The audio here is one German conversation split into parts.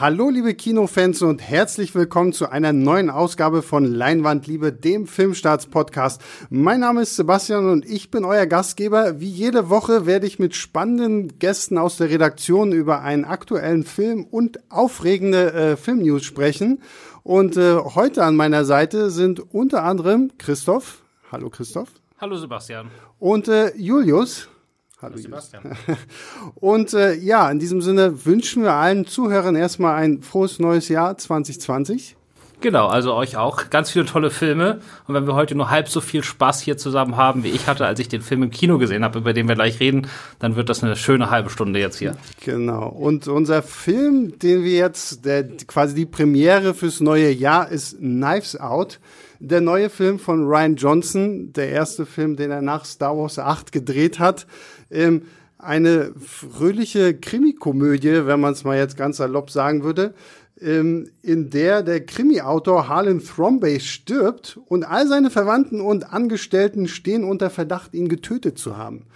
Hallo liebe Kinofans und herzlich willkommen zu einer neuen Ausgabe von Leinwandliebe, dem Filmstarts-Podcast. Mein Name ist Sebastian und ich bin euer Gastgeber. Wie jede Woche werde ich mit spannenden Gästen aus der Redaktion über einen aktuellen Film und aufregende äh, Filmnews sprechen. Und äh, heute an meiner Seite sind unter anderem Christoph. Hallo Christoph. Hallo Sebastian. Und äh, Julius. Hallo Sebastian. Und äh, ja, in diesem Sinne wünschen wir allen Zuhörern erstmal ein frohes neues Jahr 2020. Genau, also euch auch ganz viele tolle Filme. Und wenn wir heute nur halb so viel Spaß hier zusammen haben, wie ich hatte, als ich den Film im Kino gesehen habe, über den wir gleich reden, dann wird das eine schöne halbe Stunde jetzt hier. Genau. Und unser Film, den wir jetzt, der quasi die Premiere fürs neue Jahr ist Knives Out. Der neue Film von Ryan Johnson, der erste Film, den er nach Star Wars 8 gedreht hat. Ähm, eine fröhliche Krimikomödie, wenn man es mal jetzt ganz salopp sagen würde, ähm, in der der Krimi-Autor Harlan Thrombey stirbt und all seine Verwandten und Angestellten stehen unter Verdacht, ihn getötet zu haben.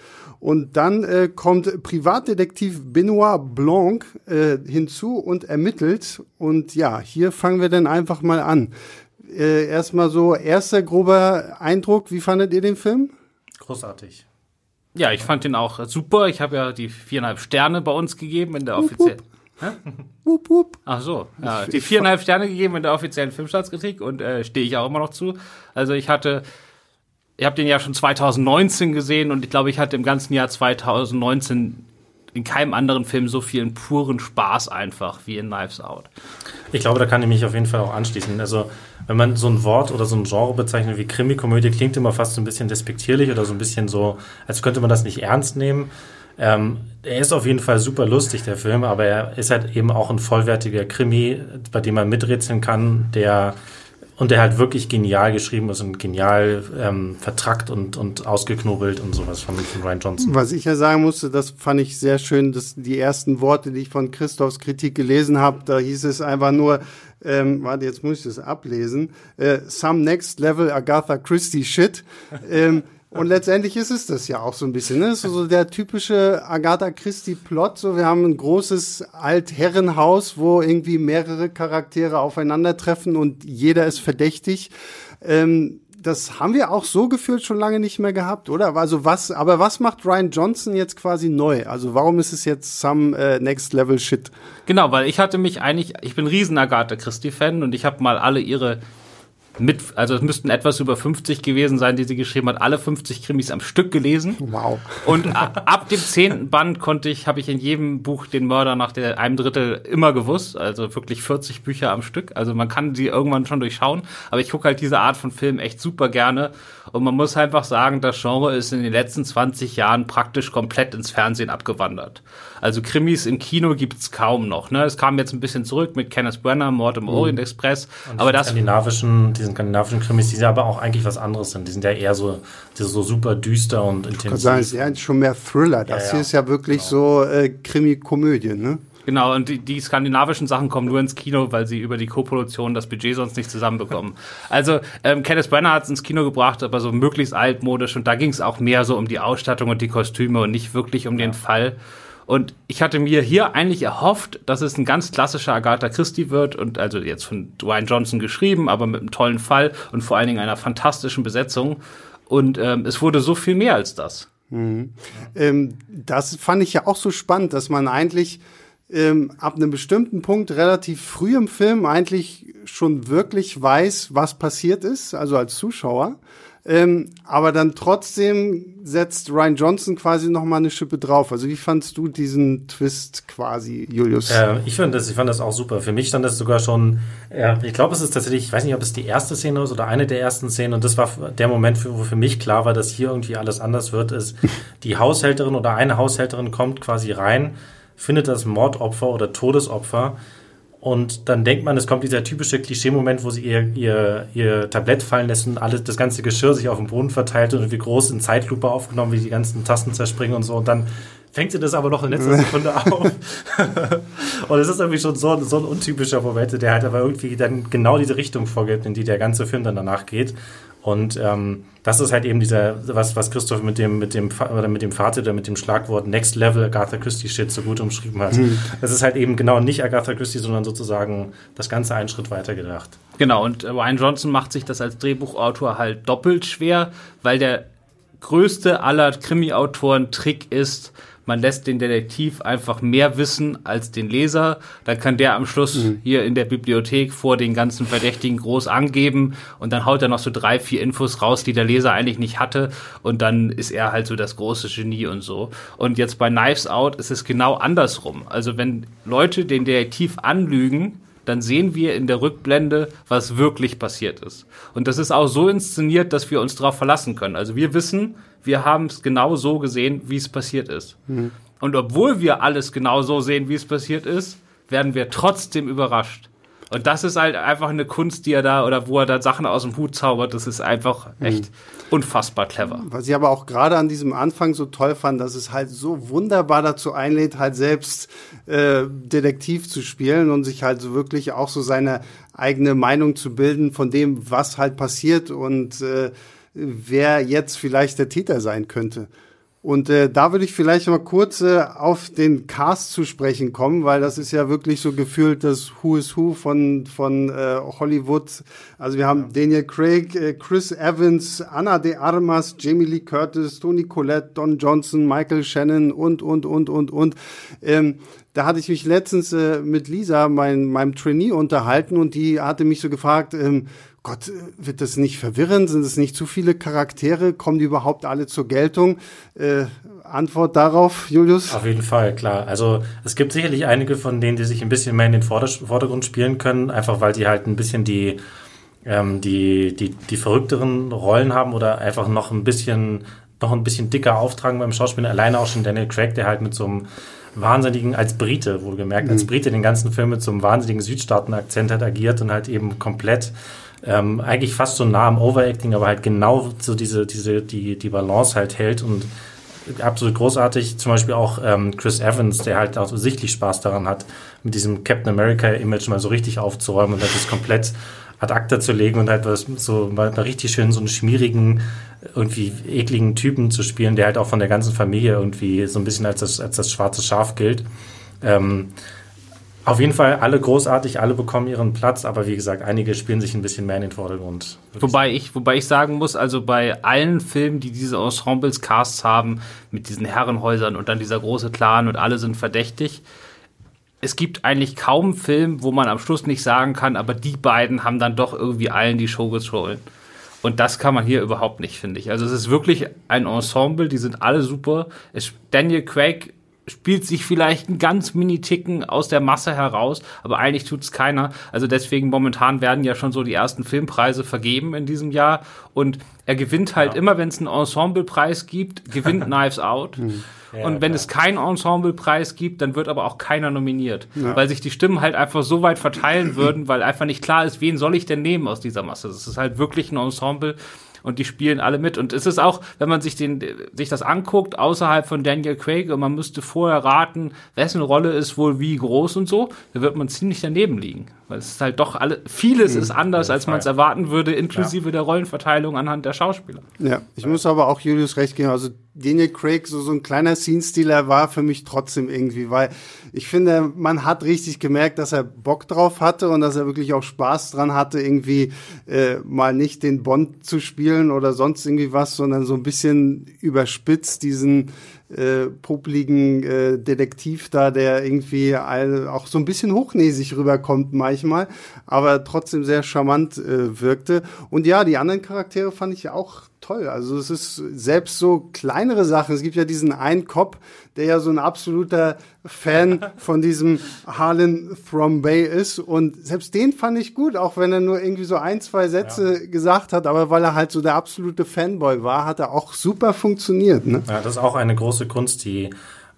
Und dann äh, kommt Privatdetektiv Benoit Blanc äh, hinzu und ermittelt. Und ja, hier fangen wir dann einfach mal an. Äh, erstmal so, erster grober Eindruck, wie fandet ihr den Film? Großartig. Ja, ich fand den auch super. Ich habe ja die viereinhalb Sterne bei uns gegeben in der offiziellen. Wupp, wupp. Ach so, ja, die viereinhalb Sterne gegeben in der offiziellen Filmstartskritik und äh, stehe ich auch immer noch zu. Also ich hatte, ich habe den ja schon 2019 gesehen und ich glaube, ich hatte im ganzen Jahr 2019 in keinem anderen Film so vielen puren Spaß einfach wie in Knives Out. Ich glaube, da kann ich mich auf jeden Fall auch anschließen. Also, wenn man so ein Wort oder so ein Genre bezeichnet wie Krimi-Komödie, klingt immer fast so ein bisschen despektierlich oder so ein bisschen so, als könnte man das nicht ernst nehmen. Ähm, er ist auf jeden Fall super lustig, der Film, aber er ist halt eben auch ein vollwertiger Krimi, bei dem man miträtseln kann, der und der halt wirklich genial geschrieben ist und genial ähm, vertrackt und, und ausgeknobelt und sowas von, von Ryan Johnson. Was ich ja sagen musste, das fand ich sehr schön, dass die ersten Worte, die ich von Christophs Kritik gelesen habe, da hieß es einfach nur, ähm, warte, jetzt muss ich das ablesen, äh, some next level Agatha Christie shit. ähm, und letztendlich ist es das ja auch so ein bisschen. Ne? So, so der typische Agatha Christie-Plot. So, wir haben ein großes Altherrenhaus, wo irgendwie mehrere Charaktere aufeinandertreffen und jeder ist verdächtig. Ähm, das haben wir auch so gefühlt schon lange nicht mehr gehabt, oder? Also was, aber was macht Ryan Johnson jetzt quasi neu? Also warum ist es jetzt some äh, Next Level Shit? Genau, weil ich hatte mich eigentlich, ich bin riesen Agatha Christie Fan und ich habe mal alle ihre mit, also es müssten etwas über 50 gewesen sein, die sie geschrieben hat, alle 50 Krimis am Stück gelesen. Wow. Und ab dem zehnten Band konnte ich, habe ich in jedem Buch den Mörder nach der, einem Drittel immer gewusst, also wirklich 40 Bücher am Stück. Also man kann sie irgendwann schon durchschauen, aber ich gucke halt diese Art von Film echt super gerne und man muss einfach sagen, das Genre ist in den letzten 20 Jahren praktisch komplett ins Fernsehen abgewandert. Also Krimis im Kino gibt's kaum noch. Ne? Es kam jetzt ein bisschen zurück mit Kenneth Brenner, Mord im mhm. Orient Express, und aber das skandinavischen diesen skandinavischen Krimis, die aber auch eigentlich was anderes sind. Die sind ja eher so, so super düster und intensiv. Ich kann sagen, es ist ja schon mehr Thriller. Das ja, ja. hier ist ja wirklich genau. so äh, Krimi-Komödie, ne? Genau, und die, die skandinavischen Sachen kommen nur ins Kino, weil sie über die Co-Produktion das Budget sonst nicht zusammenbekommen. also ähm, Kenneth Brenner hat es ins Kino gebracht, aber so möglichst altmodisch und da ging es auch mehr so um die Ausstattung und die Kostüme und nicht wirklich um ja. den Fall. Und ich hatte mir hier eigentlich erhofft, dass es ein ganz klassischer Agatha Christie wird und also jetzt von Dwayne Johnson geschrieben, aber mit einem tollen Fall und vor allen Dingen einer fantastischen Besetzung. Und ähm, es wurde so viel mehr als das. Mhm. Ähm, das fand ich ja auch so spannend, dass man eigentlich ähm, ab einem bestimmten Punkt relativ früh im Film eigentlich schon wirklich weiß, was passiert ist, also als Zuschauer. Ähm, aber dann trotzdem setzt Ryan Johnson quasi noch mal eine Schippe drauf. Also wie fandst du diesen Twist quasi, Julius? Äh, ich fand das, ich fand das auch super. Für mich stand das sogar schon. Äh, ich glaube, es ist tatsächlich, ich weiß nicht, ob es die erste Szene ist oder eine der ersten Szenen. Und das war der Moment, wo für mich klar war, dass hier irgendwie alles anders wird. Ist die Haushälterin oder eine Haushälterin kommt quasi rein, findet das Mordopfer oder Todesopfer und dann denkt man, es kommt dieser typische Klischee-Moment, wo sie ihr, ihr, ihr Tablett fallen lässt und alles, das ganze Geschirr sich auf dem Boden verteilt und wie groß in Zeitlupe aufgenommen, wie die ganzen Tasten zerspringen und so. Und dann fängt sie das aber noch in letzter Sekunde auf. und es ist irgendwie schon so, so ein untypischer Moment, der halt aber irgendwie dann genau diese Richtung vorgibt, in die der ganze Film dann danach geht. Und ähm, das ist halt eben dieser, was, was Christoph mit dem, mit dem, oder mit dem Fazit oder mit dem Schlagwort Next Level Agatha Christie Shit so gut umschrieben hat. Mhm. Das ist halt eben genau nicht Agatha Christie, sondern sozusagen das Ganze einen Schritt weiter gedacht. Genau, und Ryan Johnson macht sich das als Drehbuchautor halt doppelt schwer, weil der größte aller Krimi-Autoren Trick ist, man lässt den Detektiv einfach mehr wissen als den Leser. Dann kann der am Schluss mhm. hier in der Bibliothek vor den ganzen Verdächtigen groß angeben und dann haut er noch so drei, vier Infos raus, die der Leser eigentlich nicht hatte. Und dann ist er halt so das große Genie und so. Und jetzt bei Knives Out ist es genau andersrum. Also wenn Leute den Detektiv anlügen, dann sehen wir in der Rückblende, was wirklich passiert ist. Und das ist auch so inszeniert, dass wir uns darauf verlassen können. Also wir wissen, wir haben es genau so gesehen, wie es passiert ist. Mhm. Und obwohl wir alles genau so sehen, wie es passiert ist, werden wir trotzdem überrascht. Und das ist halt einfach eine Kunst, die er da oder wo er da Sachen aus dem Hut zaubert. Das ist einfach mhm. echt mhm. unfassbar clever. Was ich aber auch gerade an diesem Anfang so toll fand, dass es halt so wunderbar dazu einlädt, halt selbst äh, Detektiv zu spielen und sich halt so wirklich auch so seine eigene Meinung zu bilden von dem, was halt passiert und äh, wer jetzt vielleicht der Täter sein könnte. Und äh, da würde ich vielleicht mal kurz äh, auf den Cast zu sprechen kommen, weil das ist ja wirklich so gefühlt das Who is Who von, von äh, Hollywood. Also wir haben Daniel Craig, äh, Chris Evans, Anna de Armas, Jamie Lee Curtis, Tony Collette, Don Johnson, Michael Shannon und, und, und, und, und. Ähm, da hatte ich mich letztens äh, mit Lisa, mein, meinem Trainee, unterhalten und die hatte mich so gefragt, ähm, Gott, wird das nicht verwirrend? Sind es nicht zu viele Charaktere? Kommen die überhaupt alle zur Geltung? Äh, Antwort darauf, Julius? Auf jeden Fall, klar. Also es gibt sicherlich einige von denen, die sich ein bisschen mehr in den Vordergrund spielen können, einfach weil die halt ein bisschen die, ähm, die, die, die verrückteren Rollen haben oder einfach noch ein bisschen, noch ein bisschen dicker auftragen beim Schauspielen. Alleine auch schon Daniel Craig, der halt mit so einem wahnsinnigen, als Brite, wurde gemerkt, mhm. als Brite den ganzen Film mit so einem wahnsinnigen Südstaaten-Akzent hat agiert und halt eben komplett ähm, eigentlich fast so nah am Overacting, aber halt genau so diese, diese, die, die Balance halt hält und absolut großartig. Zum Beispiel auch ähm, Chris Evans, der halt auch sichtlich Spaß daran hat, mit diesem Captain America-Image mal so richtig aufzuräumen und halt das komplett ad acta zu legen und halt was so mal, mal richtig schön so einen schmierigen, irgendwie ekligen Typen zu spielen, der halt auch von der ganzen Familie irgendwie so ein bisschen als das, als das schwarze Schaf gilt. Ähm, auf jeden Fall alle großartig, alle bekommen ihren Platz, aber wie gesagt, einige spielen sich ein bisschen mehr in den Vordergrund. Wobei ich, wobei ich sagen muss, also bei allen Filmen, die diese Ensembles, Casts haben, mit diesen Herrenhäusern und dann dieser große Clan und alle sind verdächtig, es gibt eigentlich kaum einen Film, wo man am Schluss nicht sagen kann, aber die beiden haben dann doch irgendwie allen die Show gestohlen. Und das kann man hier überhaupt nicht, finde ich. Also es ist wirklich ein Ensemble, die sind alle super. Es, Daniel Craig spielt sich vielleicht ein ganz Mini-Ticken aus der Masse heraus, aber eigentlich tut's keiner. Also deswegen momentan werden ja schon so die ersten Filmpreise vergeben in diesem Jahr und er gewinnt halt ja. immer, wenn es einen Ensemblepreis gibt, gewinnt Knives Out. Hm. Ja, und wenn klar. es keinen Ensemblepreis gibt, dann wird aber auch keiner nominiert, ja. weil sich die Stimmen halt einfach so weit verteilen würden, weil einfach nicht klar ist, wen soll ich denn nehmen aus dieser Masse. Das ist halt wirklich ein Ensemble, und die spielen alle mit. Und es ist auch, wenn man sich den, sich das anguckt, außerhalb von Daniel Craig und man müsste vorher raten, wessen Rolle ist wohl wie groß und so, da wird man ziemlich daneben liegen. Weil es ist halt doch alle, vieles mhm, ist anders, als man es erwarten würde, inklusive ja. der Rollenverteilung anhand der Schauspieler. Ja, ich muss aber auch Julius recht geben. Also Daniel Craig, so, so ein kleiner Scene-Stealer war für mich trotzdem irgendwie, weil ich finde, man hat richtig gemerkt, dass er Bock drauf hatte und dass er wirklich auch Spaß dran hatte, irgendwie äh, mal nicht den Bond zu spielen oder sonst irgendwie was, sondern so ein bisschen überspitzt diesen äh, popligen äh, Detektiv da, der irgendwie all, auch so ein bisschen hochnäsig rüberkommt manchmal, aber trotzdem sehr charmant äh, wirkte. Und ja, die anderen Charaktere fand ich auch toll. Also es ist selbst so kleinere Sachen. Es gibt ja diesen einen Cop, der ja so ein absoluter Fan von diesem Harlan Thrombay ist. Und selbst den fand ich gut, auch wenn er nur irgendwie so ein, zwei Sätze ja. gesagt hat. Aber weil er halt so der absolute Fanboy war, hat er auch super funktioniert. Ne? Ja, das ist auch eine große Kunst, die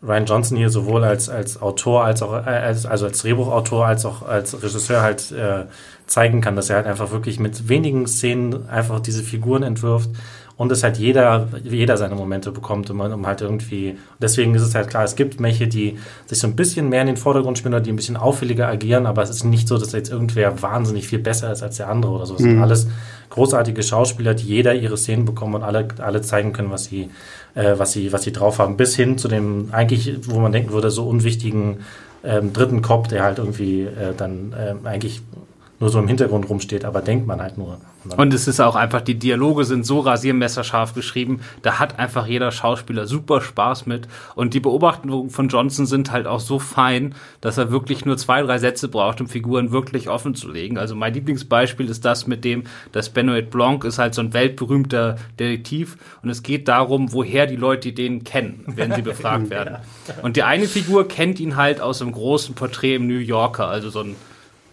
Ryan Johnson hier sowohl als, als Autor, als auch, äh, als, also als Drehbuchautor, als auch als Regisseur halt äh, zeigen kann, dass er halt einfach wirklich mit wenigen Szenen einfach diese Figuren entwirft und es halt jeder, jeder seine Momente bekommt, um, um halt irgendwie, deswegen ist es halt klar, es gibt welche, die sich so ein bisschen mehr in den Vordergrund spielen oder die ein bisschen auffälliger agieren, aber es ist nicht so, dass jetzt irgendwer wahnsinnig viel besser ist als der andere oder so. Es mhm. sind alles großartige Schauspieler, die jeder ihre Szenen bekommen und alle, alle zeigen können, was sie, äh, was sie, was sie drauf haben, bis hin zu dem eigentlich, wo man denken würde, so unwichtigen ähm, dritten Cop, der halt irgendwie äh, dann äh, eigentlich nur so im Hintergrund rumsteht, aber denkt man halt nur. Und es ist auch einfach, die Dialoge sind so rasiermesserscharf geschrieben, da hat einfach jeder Schauspieler super Spaß mit. Und die Beobachtungen von Johnson sind halt auch so fein, dass er wirklich nur zwei, drei Sätze braucht, um Figuren wirklich offen zu legen. Also mein Lieblingsbeispiel ist das mit dem, dass Benoit Blanc ist halt so ein weltberühmter Detektiv und es geht darum, woher die Leute den kennen, wenn sie befragt werden. Und die eine Figur kennt ihn halt aus einem großen Porträt im New Yorker, also so ein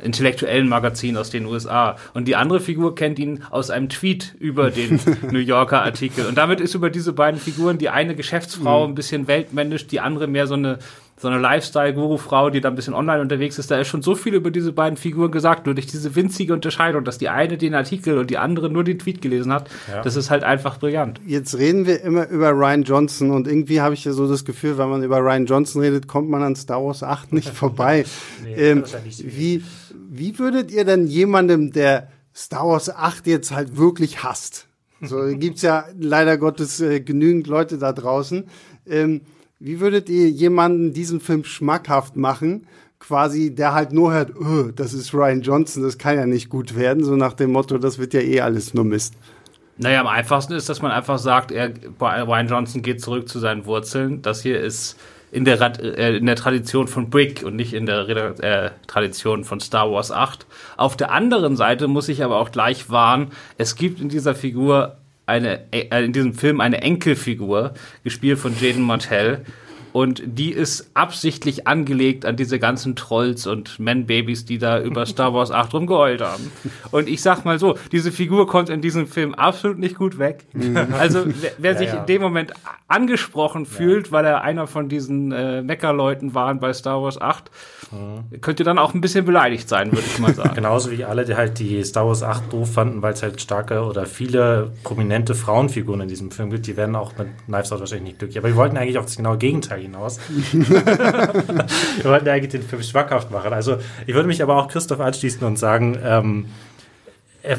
intellektuellen Magazin aus den USA. Und die andere Figur kennt ihn aus einem Tweet über den New Yorker Artikel. Und damit ist über diese beiden Figuren die eine Geschäftsfrau mhm. ein bisschen weltmännisch, die andere mehr so eine so eine Lifestyle-Guru-Frau, die da ein bisschen online unterwegs ist, da ist schon so viel über diese beiden Figuren gesagt, nur durch diese winzige Unterscheidung, dass die eine den Artikel und die andere nur den Tweet gelesen hat. Ja. Das ist halt einfach brillant. Jetzt reden wir immer über Ryan Johnson und irgendwie habe ich ja so das Gefühl, wenn man über Ryan Johnson redet, kommt man an Star Wars 8 nicht vorbei. nee, ähm, wie, wie würdet ihr denn jemandem, der Star Wars 8 jetzt halt wirklich hasst? So gibt's ja leider Gottes äh, genügend Leute da draußen. Ähm, wie würdet ihr jemanden diesen Film schmackhaft machen? Quasi, der halt nur hört, oh, das ist Ryan Johnson, das kann ja nicht gut werden, so nach dem Motto, das wird ja eh alles nur Mist. Naja, am einfachsten ist, dass man einfach sagt, er, Ryan Johnson geht zurück zu seinen Wurzeln. Das hier ist in der, äh, in der Tradition von Brick und nicht in der äh, Tradition von Star Wars 8. Auf der anderen Seite muss ich aber auch gleich warnen, es gibt in dieser Figur eine, äh, in diesem Film eine Enkelfigur, gespielt von Jaden Martell, und die ist absichtlich angelegt an diese ganzen Trolls und Man-Babys, die da über Star Wars 8 rumgeheult haben. Und ich sag mal so, diese Figur kommt in diesem Film absolut nicht gut weg. Mhm. Also wer, wer ja, sich ja. in dem Moment angesprochen fühlt, weil er einer von diesen äh, Meckerleuten war bei Star Wars 8, mhm. könnte dann auch ein bisschen beleidigt sein, würde ich mal sagen. Genauso wie alle, die halt die Star Wars 8 doof fanden, weil es halt starke oder viele prominente Frauenfiguren in diesem Film gibt, die werden auch mit Knives Out wahrscheinlich nicht glücklich. Aber wir wollten eigentlich auf das genaue Gegenteil hinaus. wir wollten eigentlich den Film schmackhaft machen. Also ich würde mich aber auch Christoph anschließen und sagen, ähm,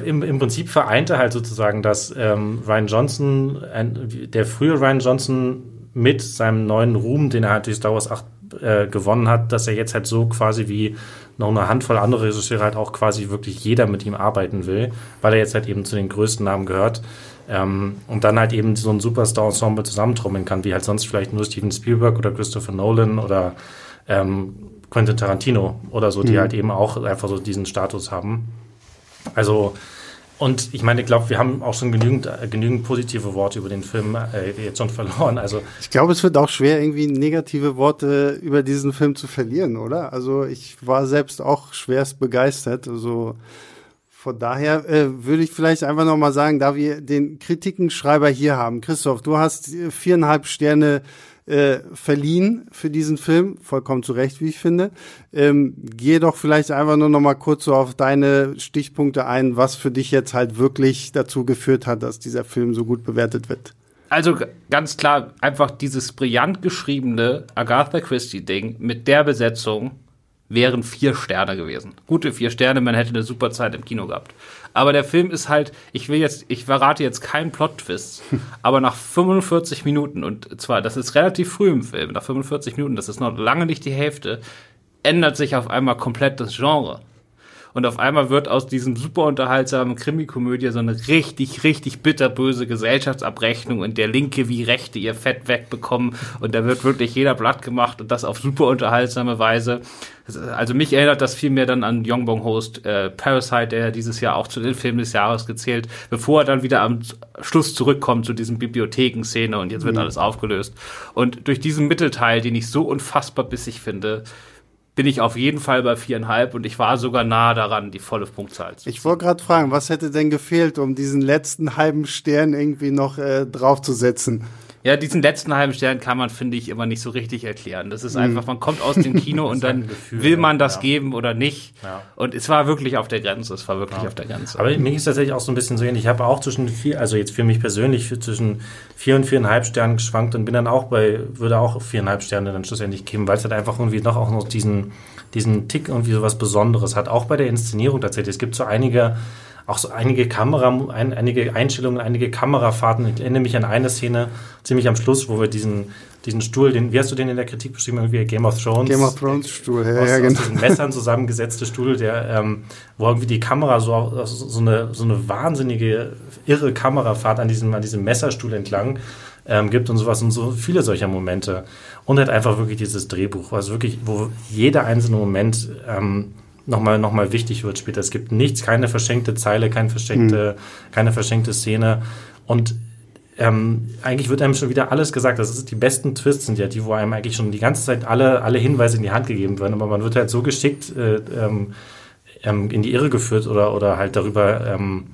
im, im Prinzip vereinte halt sozusagen, dass ähm, Ryan Johnson, ein, der frühe Ryan Johnson mit seinem neuen Ruhm, den er halt durch Star Wars 8 äh, gewonnen hat, dass er jetzt halt so quasi wie noch eine Handvoll andere Regisseure halt auch quasi wirklich jeder mit ihm arbeiten will, weil er jetzt halt eben zu den größten Namen gehört. Ähm, und dann halt eben so ein Superstar-Ensemble zusammentrommeln kann, wie halt sonst vielleicht nur Steven Spielberg oder Christopher Nolan oder ähm, Quentin Tarantino oder so, die mhm. halt eben auch einfach so diesen Status haben. Also, und ich meine, ich glaube, wir haben auch schon genügend, äh, genügend positive Worte über den Film äh, jetzt schon verloren. Also ich glaube, es wird auch schwer, irgendwie negative Worte über diesen Film zu verlieren, oder? Also ich war selbst auch schwerst begeistert. Also von daher äh, würde ich vielleicht einfach nochmal sagen, da wir den Kritikenschreiber hier haben. Christoph, du hast viereinhalb Sterne äh, verliehen für diesen Film, vollkommen zu Recht, wie ich finde. Ähm, geh doch vielleicht einfach nur nochmal kurz so auf deine Stichpunkte ein, was für dich jetzt halt wirklich dazu geführt hat, dass dieser Film so gut bewertet wird. Also ganz klar, einfach dieses brillant geschriebene Agatha Christie-Ding mit der Besetzung wären vier Sterne gewesen. Gute vier Sterne, man hätte eine super Zeit im Kino gehabt. Aber der Film ist halt, ich will jetzt, ich verrate jetzt keinen Plot-Twist, aber nach 45 Minuten, und zwar, das ist relativ früh im Film, nach 45 Minuten, das ist noch lange nicht die Hälfte, ändert sich auf einmal komplett das Genre. Und auf einmal wird aus diesem super unterhaltsamen Krimikomödie so eine richtig, richtig bitterböse Gesellschaftsabrechnung, in der Linke wie Rechte ihr Fett wegbekommen. Und da wird wirklich jeder Blatt gemacht und das auf super unterhaltsame Weise. Also mich erinnert das viel mehr dann an Yongbong Host äh, Parasite, der dieses Jahr auch zu den Filmen des Jahres gezählt, bevor er dann wieder am Schluss zurückkommt zu diesem Bibliothekenszene und jetzt wird mhm. alles aufgelöst. Und durch diesen Mittelteil, den ich so unfassbar bissig finde, bin ich auf jeden Fall bei viereinhalb und ich war sogar nah daran, die volle Punktzahl zu. Ich wollte gerade fragen, was hätte denn gefehlt, um diesen letzten halben Stern irgendwie noch äh, draufzusetzen? Ja, diesen letzten halben Stern kann man, finde ich, immer nicht so richtig erklären. Das ist einfach, man kommt aus dem Kino und dann Gefühl, will man das ja. geben oder nicht. Ja. Und es war wirklich auf der Grenze. Es war wirklich auf der Grenze. Aber mir ist tatsächlich auch so ein bisschen so ähnlich. Ich habe auch zwischen vier, also jetzt für mich persönlich, zwischen vier und viereinhalb Sternen geschwankt und bin dann auch bei, würde auch viereinhalb Sterne dann schlussendlich geben, weil es halt einfach irgendwie noch auch noch diesen, diesen Tick irgendwie so was Besonderes hat. Auch bei der Inszenierung tatsächlich. Es gibt so einige, auch so einige Kamera, ein, einige Einstellungen, einige Kamerafahrten. Ich erinnere mich an eine Szene ziemlich am Schluss, wo wir diesen, diesen Stuhl, den, wie hast du den in der Kritik beschrieben? Irgendwie Game of Thrones. Game of Thrones Stuhl, ja, aus, ja, aus genau. diesen Messern zusammengesetzte Stuhl, der, ähm, wo irgendwie die Kamera so, so, eine, so eine wahnsinnige, irre Kamerafahrt an diesem, an diesem Messerstuhl entlang ähm, gibt und sowas und so viele solcher Momente. Und halt einfach wirklich dieses Drehbuch, was wirklich, wo jeder einzelne Moment ähm, nochmal noch mal wichtig wird später. Es gibt nichts, keine verschenkte Zeile, keine verschenkte, keine verschenkte Szene. Und ähm, eigentlich wird einem schon wieder alles gesagt. Das ist, die besten Twists sind ja die, wo einem eigentlich schon die ganze Zeit alle, alle Hinweise in die Hand gegeben werden. Aber man wird halt so geschickt äh, ähm, ähm, in die Irre geführt oder, oder halt darüber ähm,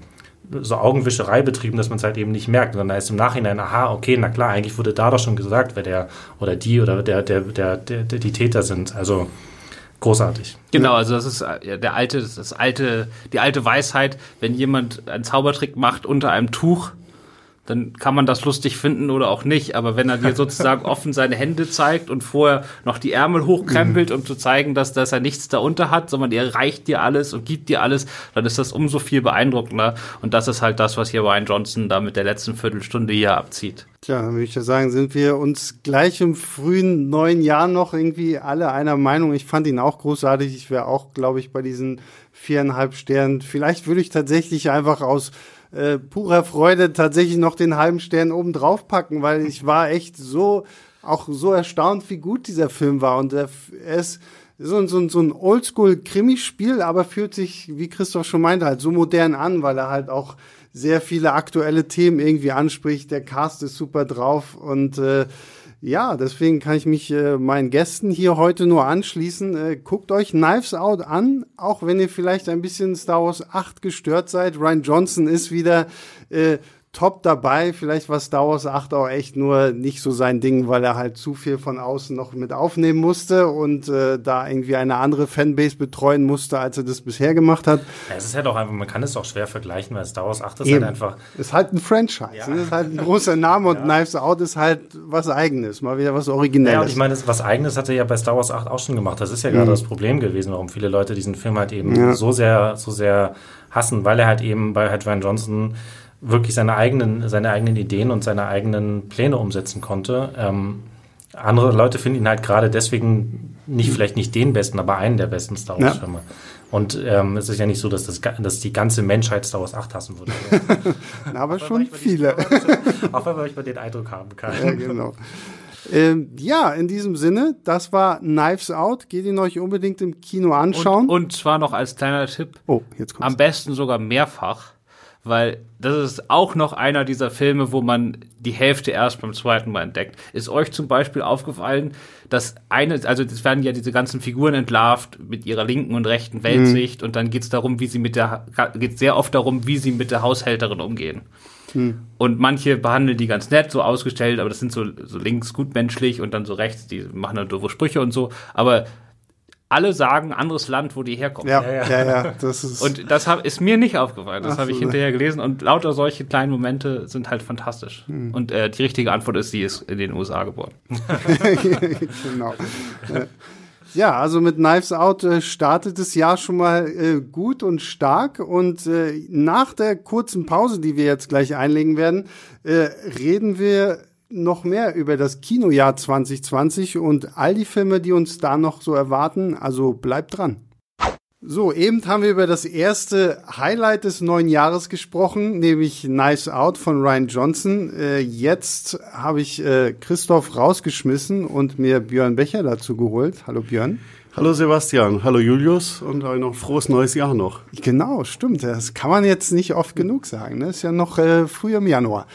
so Augenwischerei betrieben, dass man es halt eben nicht merkt. Und dann heißt im Nachhinein, aha, okay, na klar, eigentlich wurde da doch schon gesagt, wer der oder die oder der, der, der, der, der die Täter sind. Also großartig. Genau, also das ist äh, der alte, das alte, die alte Weisheit, wenn jemand einen Zaubertrick macht unter einem Tuch, dann kann man das lustig finden oder auch nicht. Aber wenn er dir sozusagen offen seine Hände zeigt und vorher noch die Ärmel hochkrempelt, um zu zeigen, dass, dass er nichts darunter hat, sondern er reicht dir alles und gibt dir alles, dann ist das umso viel beeindruckender. Und das ist halt das, was hier Ryan Johnson da mit der letzten Viertelstunde hier abzieht. Tja, dann würde ich ja sagen, sind wir uns gleich im frühen neuen Jahr noch irgendwie alle einer Meinung. Ich fand ihn auch großartig. Ich wäre auch, glaube ich, bei diesen viereinhalb Sternen. Vielleicht würde ich tatsächlich einfach aus äh, purer Freude tatsächlich noch den halben Stern oben drauf packen, weil ich war echt so, auch so erstaunt, wie gut dieser Film war. Und er, er ist so, ein- so, so ein Oldschool-Krimispiel, aber fühlt sich, wie Christoph schon meinte, halt so modern an, weil er halt auch sehr viele aktuelle Themen irgendwie anspricht. Der Cast ist super drauf und äh, ja, deswegen kann ich mich äh, meinen Gästen hier heute nur anschließen. Äh, guckt euch Knives Out an, auch wenn ihr vielleicht ein bisschen Star Wars 8 gestört seid. Ryan Johnson ist wieder äh, top dabei. Vielleicht war Star Wars 8 auch echt nur nicht so sein Ding, weil er halt zu viel von außen noch mit aufnehmen musste und äh, da irgendwie eine andere Fanbase betreuen musste, als er das bisher gemacht hat. Ja, es ist halt auch einfach, man kann es auch schwer vergleichen, weil Star Wars 8 ist Eben. halt einfach, Ist halt ein Franchise. Ja. Ne? Ist halt ein großer Name und Knives Out ist halt was Eigenes, mal wieder was Originelles. Ja, und ich meine, was Eigenes hat er ja bei Star Wars 8 auch schon gemacht. Das ist ja gerade das Problem gewesen, warum viele Leute diesen Film halt eben Ja. so sehr, so sehr hassen, weil er halt eben bei halt Ryan Johnson wirklich seine eigenen, seine eigenen Ideen und seine eigenen Pläne umsetzen konnte. Ähm, andere Leute finden ihn halt gerade deswegen nicht, vielleicht nicht den besten, aber einen der besten Star Wars Ja. Und ähm, es ist ja nicht so, dass, das, dass die ganze Menschheit Star Wars 8 hassen würde. Aber schon viele. Auch wenn man manchmal den Eindruck haben kann. Ja, genau. Ähm, ja, in diesem Sinne, das war Knives Out. Geht ihn euch unbedingt im Kino anschauen. Und, und zwar noch als kleiner Tipp, oh, jetzt kommt's. Am besten sogar mehrfach, weil das ist auch noch einer dieser Filme, wo man die Hälfte erst beim zweiten Mal entdeckt. Ist euch zum Beispiel aufgefallen, dass eine, also es werden ja diese ganzen Figuren entlarvt mit ihrer linken und rechten Weltsicht und dann geht es darum, wie sie mit der, geht sehr oft darum, wie sie mit der Haushälterin umgehen. Und manche behandeln die ganz nett, so ausgestellt, aber das sind so, so links gutmenschlich und dann so rechts, die machen dann doofe Sprüche und so. Aber alle sagen anderes Land, wo die herkommen. ja, ja, ja, das ist. Und das hab, ist mir nicht aufgefallen. Das habe ich hinterher gelesen. Und lauter solche kleinen Momente sind halt fantastisch. Hm. Und äh, die richtige Antwort ist, sie ist in den USA geboren. genau. Ja, also mit Knives Out äh, startet das Jahr schon mal äh, gut und stark. Und äh, nach der kurzen Pause, die wir jetzt gleich einlegen werden, äh, reden wir noch mehr über das Kinojahr 2020 und all die Filme, die uns da noch so erwarten. Also bleibt dran. So, eben haben wir über das erste Highlight des neuen Jahres gesprochen, nämlich Nice Out von Ryan Johnson. Äh, jetzt habe ich äh, Christoph rausgeschmissen und mir Björn Becher dazu geholt. Hallo Björn. Hallo Sebastian, hallo Julius und euch noch frohes neues Jahr noch. Genau, stimmt. Das kann man jetzt nicht oft genug sagen. Ne? Ist ja noch äh, früh im Januar.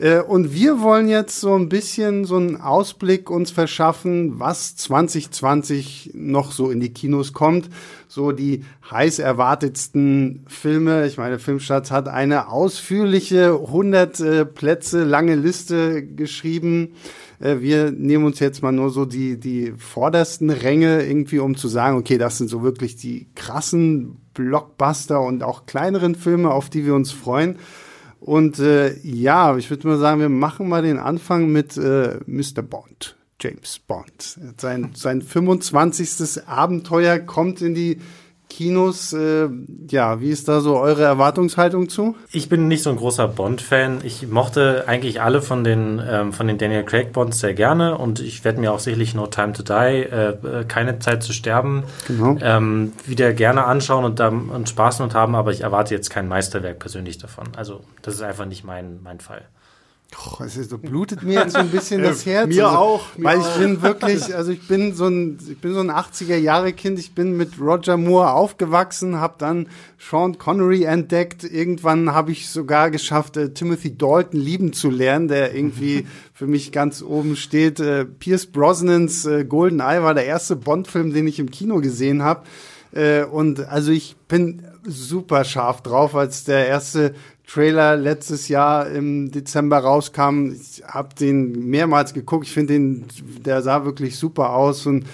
Äh, und wir wollen jetzt so ein bisschen so einen Ausblick uns verschaffen, was 2020 noch so in die Kinos kommt. so die heiß erwartetsten Filme. Ich meine, Filmstadt hat eine ausführliche 100 äh, Plätze lange Liste geschrieben. Äh, wir nehmen uns jetzt mal nur so die, die vordersten Ränge irgendwie, um zu sagen, okay, das sind so wirklich die krassen Blockbuster und auch kleineren Filme, auf die wir uns freuen. Und äh, ja, ich würde mal sagen, wir machen mal den Anfang mit äh, Mr. Bond. James Bond. Sein, sein 25. Abenteuer kommt in die Kinos. Äh, ja, wie ist da so eure Erwartungshaltung zu? Ich bin nicht so ein großer Bond-Fan. Ich mochte eigentlich alle von den, ähm, von den Daniel Craig Bonds sehr gerne und ich werde mir auch sicherlich No Time to Die, äh, äh, keine Zeit zu sterben, genau. ähm, wieder gerne anschauen und, da, und Spaß mit haben, aber ich erwarte jetzt kein Meisterwerk persönlich davon. Also, das ist einfach nicht mein, mein Fall. Oh, es ist, so blutet mir jetzt so ein bisschen das Herz. mir also, auch. Mir weil ich auch. bin wirklich, also ich bin so ein, ich bin so ein 80er Jahre Kind. Ich bin mit Roger Moore aufgewachsen, habe dann Sean Connery entdeckt. Irgendwann habe ich sogar geschafft, äh, Timothy Dalton lieben zu lernen, der irgendwie für mich ganz oben steht. Äh, Pierce Brosnans äh, Golden Eye war der erste Bond-Film, den ich im Kino gesehen habe. Äh, und also ich bin super scharf drauf, als der erste Trailer letztes Jahr im Dezember rauskam. Ich habe den mehrmals geguckt. Ich finde den, der sah wirklich super aus und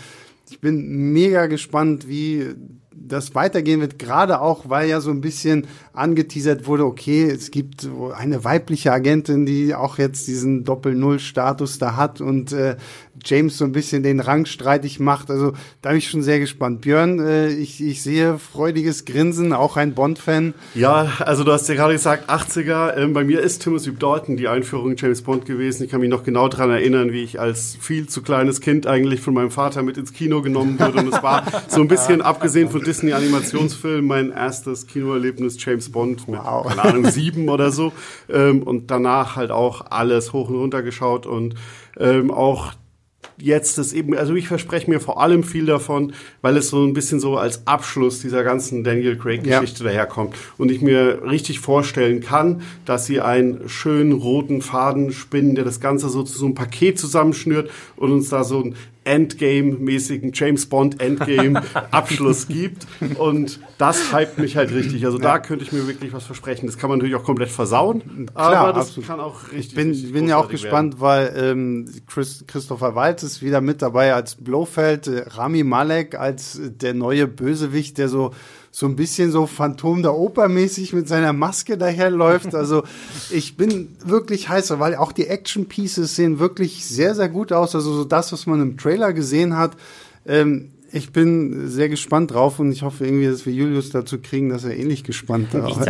ich bin mega gespannt, wie das weitergehen wird, gerade auch, weil ja so ein bisschen angeteasert wurde, okay, es gibt eine weibliche Agentin, die auch jetzt diesen Doppel-Null-Status da hat und äh, James so ein bisschen den Rang streitig macht. Also da bin ich schon sehr gespannt. Björn, äh, ich, ich sehe freudiges Grinsen, auch ein Bond-Fan. Ja, also du hast ja gerade gesagt, 80er. Ähm, bei mir ist Timothy Dalton die Einführung in James Bond gewesen. Ich kann mich noch genau daran erinnern, wie ich als viel zu kleines Kind eigentlich von meinem Vater mit ins Kino genommen wurde. Und es war so ein bisschen, abgesehen von Disney-Animationsfilmen, mein erstes Kinoerlebnis James Bond mit, wow. keine Ahnung, sieben oder so. Ähm, und danach halt auch alles hoch und runter geschaut und ähm, auch jetzt das eben, also ich verspreche mir vor allem viel davon, weil es so ein bisschen so als Abschluss dieser ganzen Daniel Craig-Geschichte ja. daherkommt. Und ich mir richtig vorstellen kann, dass sie einen schönen roten Faden spinnen, der das Ganze so zu so einem Paket zusammenschnürt und uns da so ein Endgame-mäßigen James Bond Endgame-Abschluss gibt. Und das hypt mich halt richtig. Also da könnte ich mir wirklich was versprechen. Das kann man natürlich auch komplett versauen, Klar, aber das absolut. kann auch richtig. Ich bin, richtig bin ja auch gespannt, werden. weil ähm, Chris, Christopher Waltz ist wieder mit dabei als Blofeld, äh, Rami Malek als äh, der neue Bösewicht, der so so ein bisschen so Phantom der Oper mäßig mit seiner Maske daherläuft. Also ich bin wirklich heißer, weil auch die Action Pieces sehen wirklich sehr, sehr gut aus. Also so das, was man im Trailer gesehen hat. Ähm, ich bin sehr gespannt drauf und ich hoffe irgendwie, dass wir Julius dazu kriegen, dass er ähnlich gespannt ist.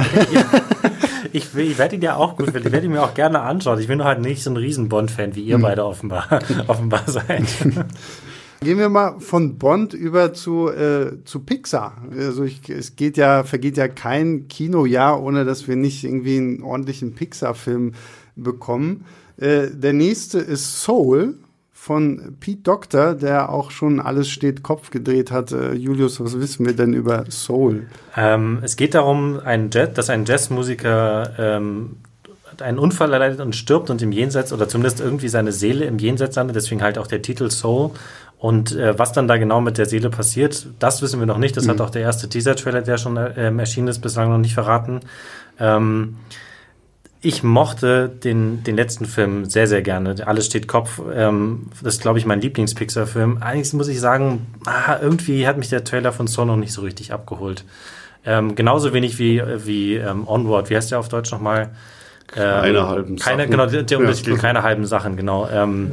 Ich, ich werde ihn ja auch gut finden. Ich werde ihn mir auch gerne anschauen. Ich bin halt nicht so ein riesen Bond-Fan, wie ihr hm. beide offenbar, offenbar seid. Gehen wir mal von Bond über zu, äh, zu Pixar. Also ich, es geht ja, vergeht ja kein Kinojahr, ohne dass wir nicht irgendwie einen ordentlichen Pixar-Film bekommen. Äh, der nächste ist Soul von Pete Doctor, der auch schon alles steht Kopf gedreht hat. Äh, Julius, was wissen wir denn über Soul? Ähm, es geht darum, ein Jet, dass ein Jazzmusiker ähm, einen Unfall erleidet und stirbt und im Jenseits oder zumindest irgendwie seine Seele im Jenseits landet, deswegen halt auch der Titel Soul. Und äh, was dann da genau mit der Seele passiert, das wissen wir noch nicht. Das mhm. hat auch der erste Teaser-Trailer, der schon äh, erschienen ist, bislang noch nicht verraten. Ähm, ich mochte den, den letzten Film sehr, sehr gerne. Alles steht Kopf. Ähm, das ist, glaube ich, mein Lieblings-Pixar-Film. Eigentlich muss ich sagen, ah, irgendwie hat mich der Trailer von Saw noch nicht so richtig abgeholt. Ähm, genauso wenig wie, wie ähm, Onward. Wie heißt der auf Deutsch nochmal? Keine ähm, halben keine, Sachen. Genau, der, Untertitel, keine halben Sachen, genau. Ähm,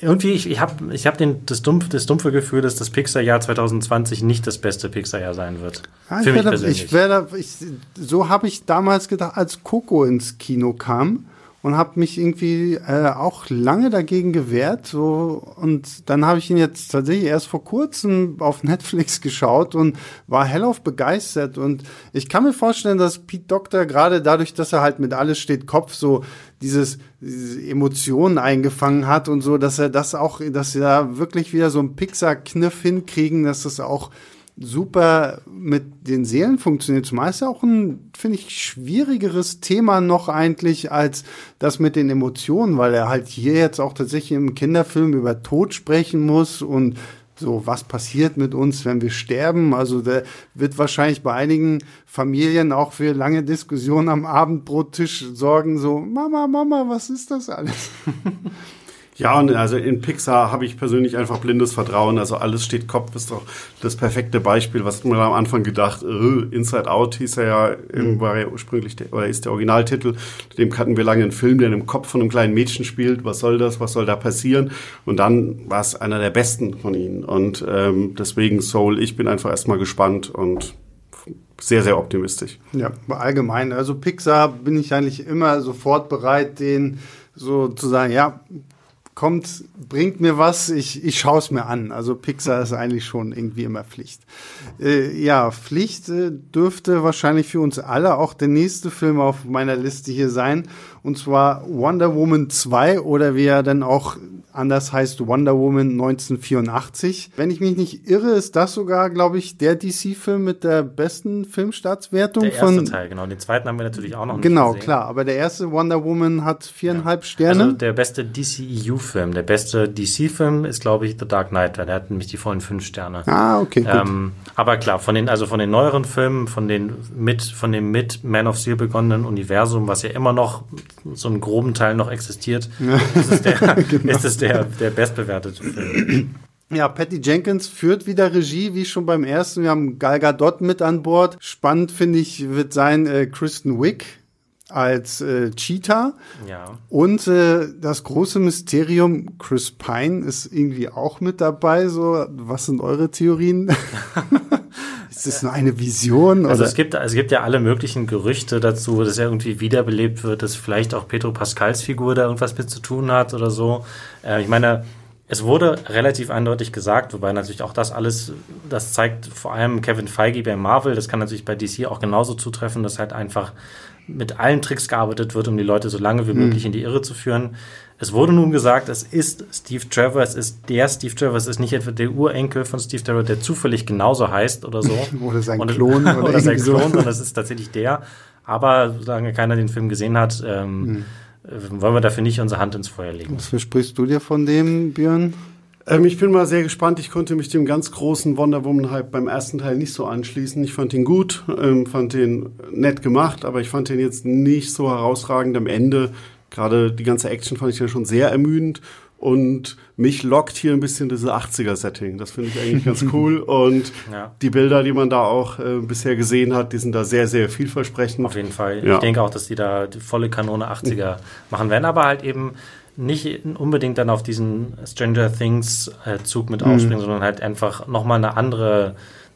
irgendwie, ich, ich habe ich hab den, das, dumpf, das dumpfe Gefühl, dass das Pixar-Jahr 2020 nicht das beste Pixar-Jahr sein wird. Ja, Für mich werde, persönlich. Ich werde, ich, so habe ich damals gedacht, als Coco ins Kino kam und habe mich irgendwie äh, auch lange dagegen gewehrt. So und dann habe ich ihn jetzt tatsächlich erst vor kurzem auf Netflix geschaut und war hellauf begeistert. Und ich kann mir vorstellen, dass Pete Doctor gerade dadurch, dass er halt mit alles steht Kopf so dieses diese Emotionen eingefangen hat und so, dass er das auch, dass sie da wirklich wieder so einen Pixar-Kniff hinkriegen, dass das auch super mit den Seelen funktioniert. Zumal ist ja auch ein, finde ich, schwierigeres Thema noch eigentlich als das mit den Emotionen, weil er halt hier jetzt auch tatsächlich im Kinderfilm über Tod sprechen muss und so, was passiert mit uns, wenn wir sterben? Also, der wird wahrscheinlich bei einigen Familien auch für lange Diskussionen am Abendbrottisch sorgen, so, Mama, Mama, was ist das alles? Ja, und also in Pixar habe ich persönlich einfach blindes Vertrauen. Also alles steht Kopf, ist doch das perfekte Beispiel. Was hat man am Anfang gedacht? Äh, Inside Out hieß er ja, mhm. war ja ursprünglich, der, oder ist der Originaltitel. Dem hatten wir lange einen Film, der im Kopf von einem kleinen Mädchen spielt. Was soll das? Was soll da passieren? Und dann war es einer der besten von ihnen. Und ähm, deswegen Soul, ich bin einfach erstmal gespannt und sehr, sehr optimistisch. Ja, allgemein. Also Pixar bin ich eigentlich immer sofort bereit, den so zu sagen, ja, kommt, bringt mir was, ich, ich schaue es mir an. Also Pixar ist eigentlich schon irgendwie immer Pflicht. Äh, ja, Pflicht äh, dürfte wahrscheinlich für uns alle auch der nächste Film auf meiner Liste hier sein. Und zwar Wonder Woman 2 oder wie er dann auch anders heißt Wonder Woman 1984. Wenn ich mich nicht irre, ist das sogar, glaube ich, der DC-Film mit der besten Filmstartswertung der erste von. Teil, genau. Den zweiten haben wir natürlich auch noch nicht Genau, klar. Aber der erste Wonder Woman hat viereinhalb ja. Sterne. Also der beste DCEU-Film. Der beste DC-Film ist, glaube ich, The Dark Knight. Der hat nämlich die vollen fünf Sterne. Ah, okay. Ähm, aber klar, von den, also von den neueren Filmen, von den mit, von dem mit Man of Steel begonnenen Universum, was ja immer noch so einen groben Teil noch existiert, ist es der, genau. ist es der, der bestbewertete Film. Ja, Patty Jenkins führt wieder Regie, wie schon beim ersten. Wir haben Gal Gadot mit an Bord. Spannend finde ich wird sein äh, Kristen Wick als äh, Cheetah. Ja. Und äh, das große Mysterium, Chris Pine ist irgendwie auch mit dabei. So, was sind eure Theorien? ist das nur eine Vision? Also es gibt, es gibt ja alle möglichen Gerüchte dazu, dass er irgendwie wiederbelebt wird, dass vielleicht auch Pedro Pascals Figur da irgendwas mit zu tun hat oder so. Äh, ich meine, es wurde relativ eindeutig gesagt, wobei natürlich auch das alles, das zeigt vor allem Kevin Feige bei Marvel, das kann natürlich bei DC auch genauso zutreffen, dass halt einfach mit allen Tricks gearbeitet wird, um die Leute so lange wie möglich mhm. in die Irre zu führen. Es wurde nun gesagt, es ist Steve Trevor, es ist der Steve Trevor, es ist nicht etwa der Urenkel von Steve Trevor, der zufällig genauso heißt oder so. oder sein und, Klon. Oder, oder sein Klon, sondern es ist tatsächlich der. Aber solange keiner den Film gesehen hat, ähm, mhm wollen wir dafür nicht unsere Hand ins Feuer legen. Was versprichst du dir von dem, Björn? Ähm, ich bin mal sehr gespannt. Ich konnte mich dem ganz großen Wonder Woman-Hype beim ersten Teil nicht so anschließen. Ich fand ihn gut, ähm, fand ihn nett gemacht, aber ich fand ihn jetzt nicht so herausragend am Ende. Gerade die ganze Action fand ich ja schon sehr ermüdend. Und mich lockt hier ein bisschen diese 80er-Setting. Das finde ich eigentlich ganz cool. Und ja. die Bilder, die man da auch äh, bisher gesehen hat, die sind da sehr, sehr vielversprechend. Auf jeden Fall. Ja. Ich denke auch, dass die da die volle Kanone 80er machen werden, aber halt eben nicht unbedingt dann auf diesen Stranger Things äh, Zug mit mhm. aufspringen, sondern halt einfach nochmal eine andere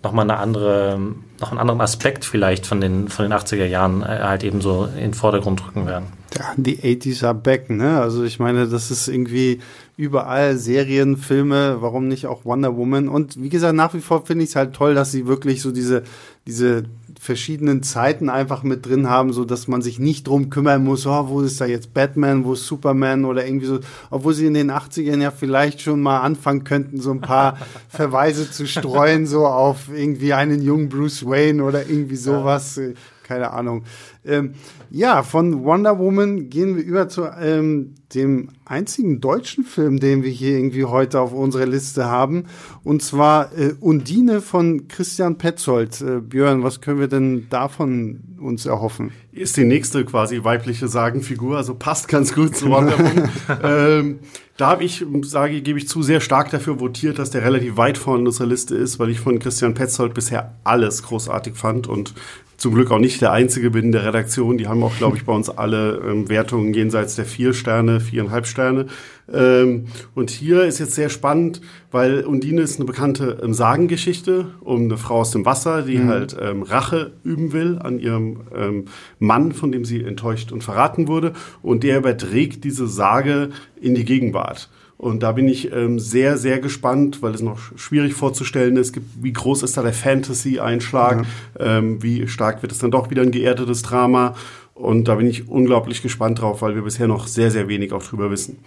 nochmal eine andere, noch einen anderen Aspekt vielleicht von den, von den 80er Jahren äh, halt eben so in den Vordergrund rücken werden. Ja, die 80s are back, ne? Also ich meine, das ist irgendwie überall Serien, Filme, warum nicht auch Wonder Woman? Und wie gesagt, nach wie vor finde ich es halt toll, dass sie wirklich so diese, diese verschiedenen Zeiten einfach mit drin haben, so dass man sich nicht drum kümmern muss, oh, wo ist da jetzt Batman, wo ist Superman oder irgendwie so, obwohl sie in den 80ern ja vielleicht schon mal anfangen könnten, so ein paar Verweise zu streuen, so auf irgendwie einen jungen Bruce Wayne oder irgendwie sowas. Ja keine Ahnung. Ähm, ja, von Wonder Woman gehen wir über zu ähm, dem einzigen deutschen Film, den wir hier irgendwie heute auf unserer Liste haben. Und zwar äh, Undine von Christian Petzold. Äh, Björn, was können wir denn davon uns erhoffen? Ist die nächste quasi weibliche Sagenfigur, also passt ganz gut zu Wonder Woman. ähm, da habe ich, sage, gebe ich zu, sehr stark dafür votiert, dass der relativ weit vorne in unserer Liste ist, weil ich von Christian Petzold bisher alles großartig fand und zum Glück auch nicht der Einzige bin in der Redaktion. Die haben auch, glaube ich, bei uns alle ähm, Wertungen jenseits der vier Sterne, viereinhalb Sterne. Ähm, und hier ist jetzt sehr spannend, weil Undine ist eine bekannte ähm, Sagengeschichte um eine Frau aus dem Wasser, die mhm. halt ähm, Rache üben will an ihrem ähm, Mann, von dem sie enttäuscht und verraten wurde. Und der überträgt diese Sage in die Gegenwart. Und da bin ich ähm, sehr, sehr gespannt, weil es noch schwierig vorzustellen ist, wie groß ist da der Fantasy-Einschlag, ja. ähm, wie stark wird es dann doch wieder ein geerdetes Drama. Und da bin ich unglaublich gespannt drauf, weil wir bisher noch sehr, sehr wenig auch drüber wissen.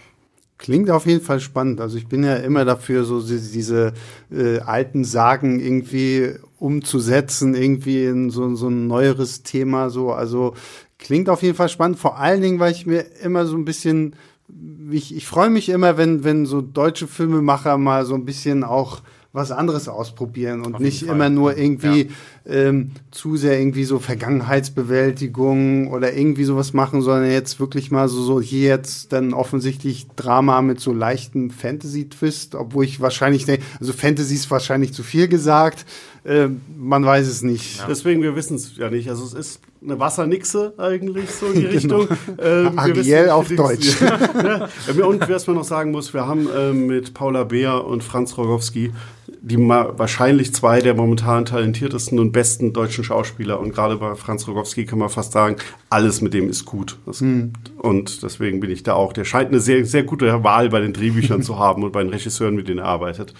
Klingt auf jeden Fall spannend. Also ich bin ja immer dafür, so diese äh, alten Sagen irgendwie umzusetzen, irgendwie in so, so ein neueres Thema. So, also klingt auf jeden Fall spannend. Vor allen Dingen, weil ich mir immer so ein bisschen ich, ich freue mich immer, wenn, wenn so deutsche Filmemacher mal so ein bisschen auch was anderes ausprobieren und nicht immer nur irgendwie ja. ähm, zu sehr irgendwie so Vergangenheitsbewältigung oder irgendwie sowas machen, sondern jetzt wirklich mal so, so hier jetzt dann offensichtlich Drama mit so leichtem Fantasy-Twist, obwohl ich wahrscheinlich denke, also Fantasy ist wahrscheinlich zu viel gesagt, äh, man weiß es nicht. Ja. Deswegen, wir wissen es ja nicht. Also es ist eine Wassernixe eigentlich so in die genau. Richtung. Ähm, Ariel auf Deutsch. ja, und was man noch sagen muss, wir haben ähm, mit Paula Beer und Franz Rogowski die wahrscheinlich zwei der momentan talentiertesten und besten deutschen Schauspieler. Und gerade bei Franz Rogowski kann man fast sagen, alles mit dem ist gut. Mhm. Und deswegen bin ich da auch. Der scheint eine sehr, sehr gute Wahl bei den Drehbüchern zu haben und bei den Regisseuren, mit denen er arbeitet.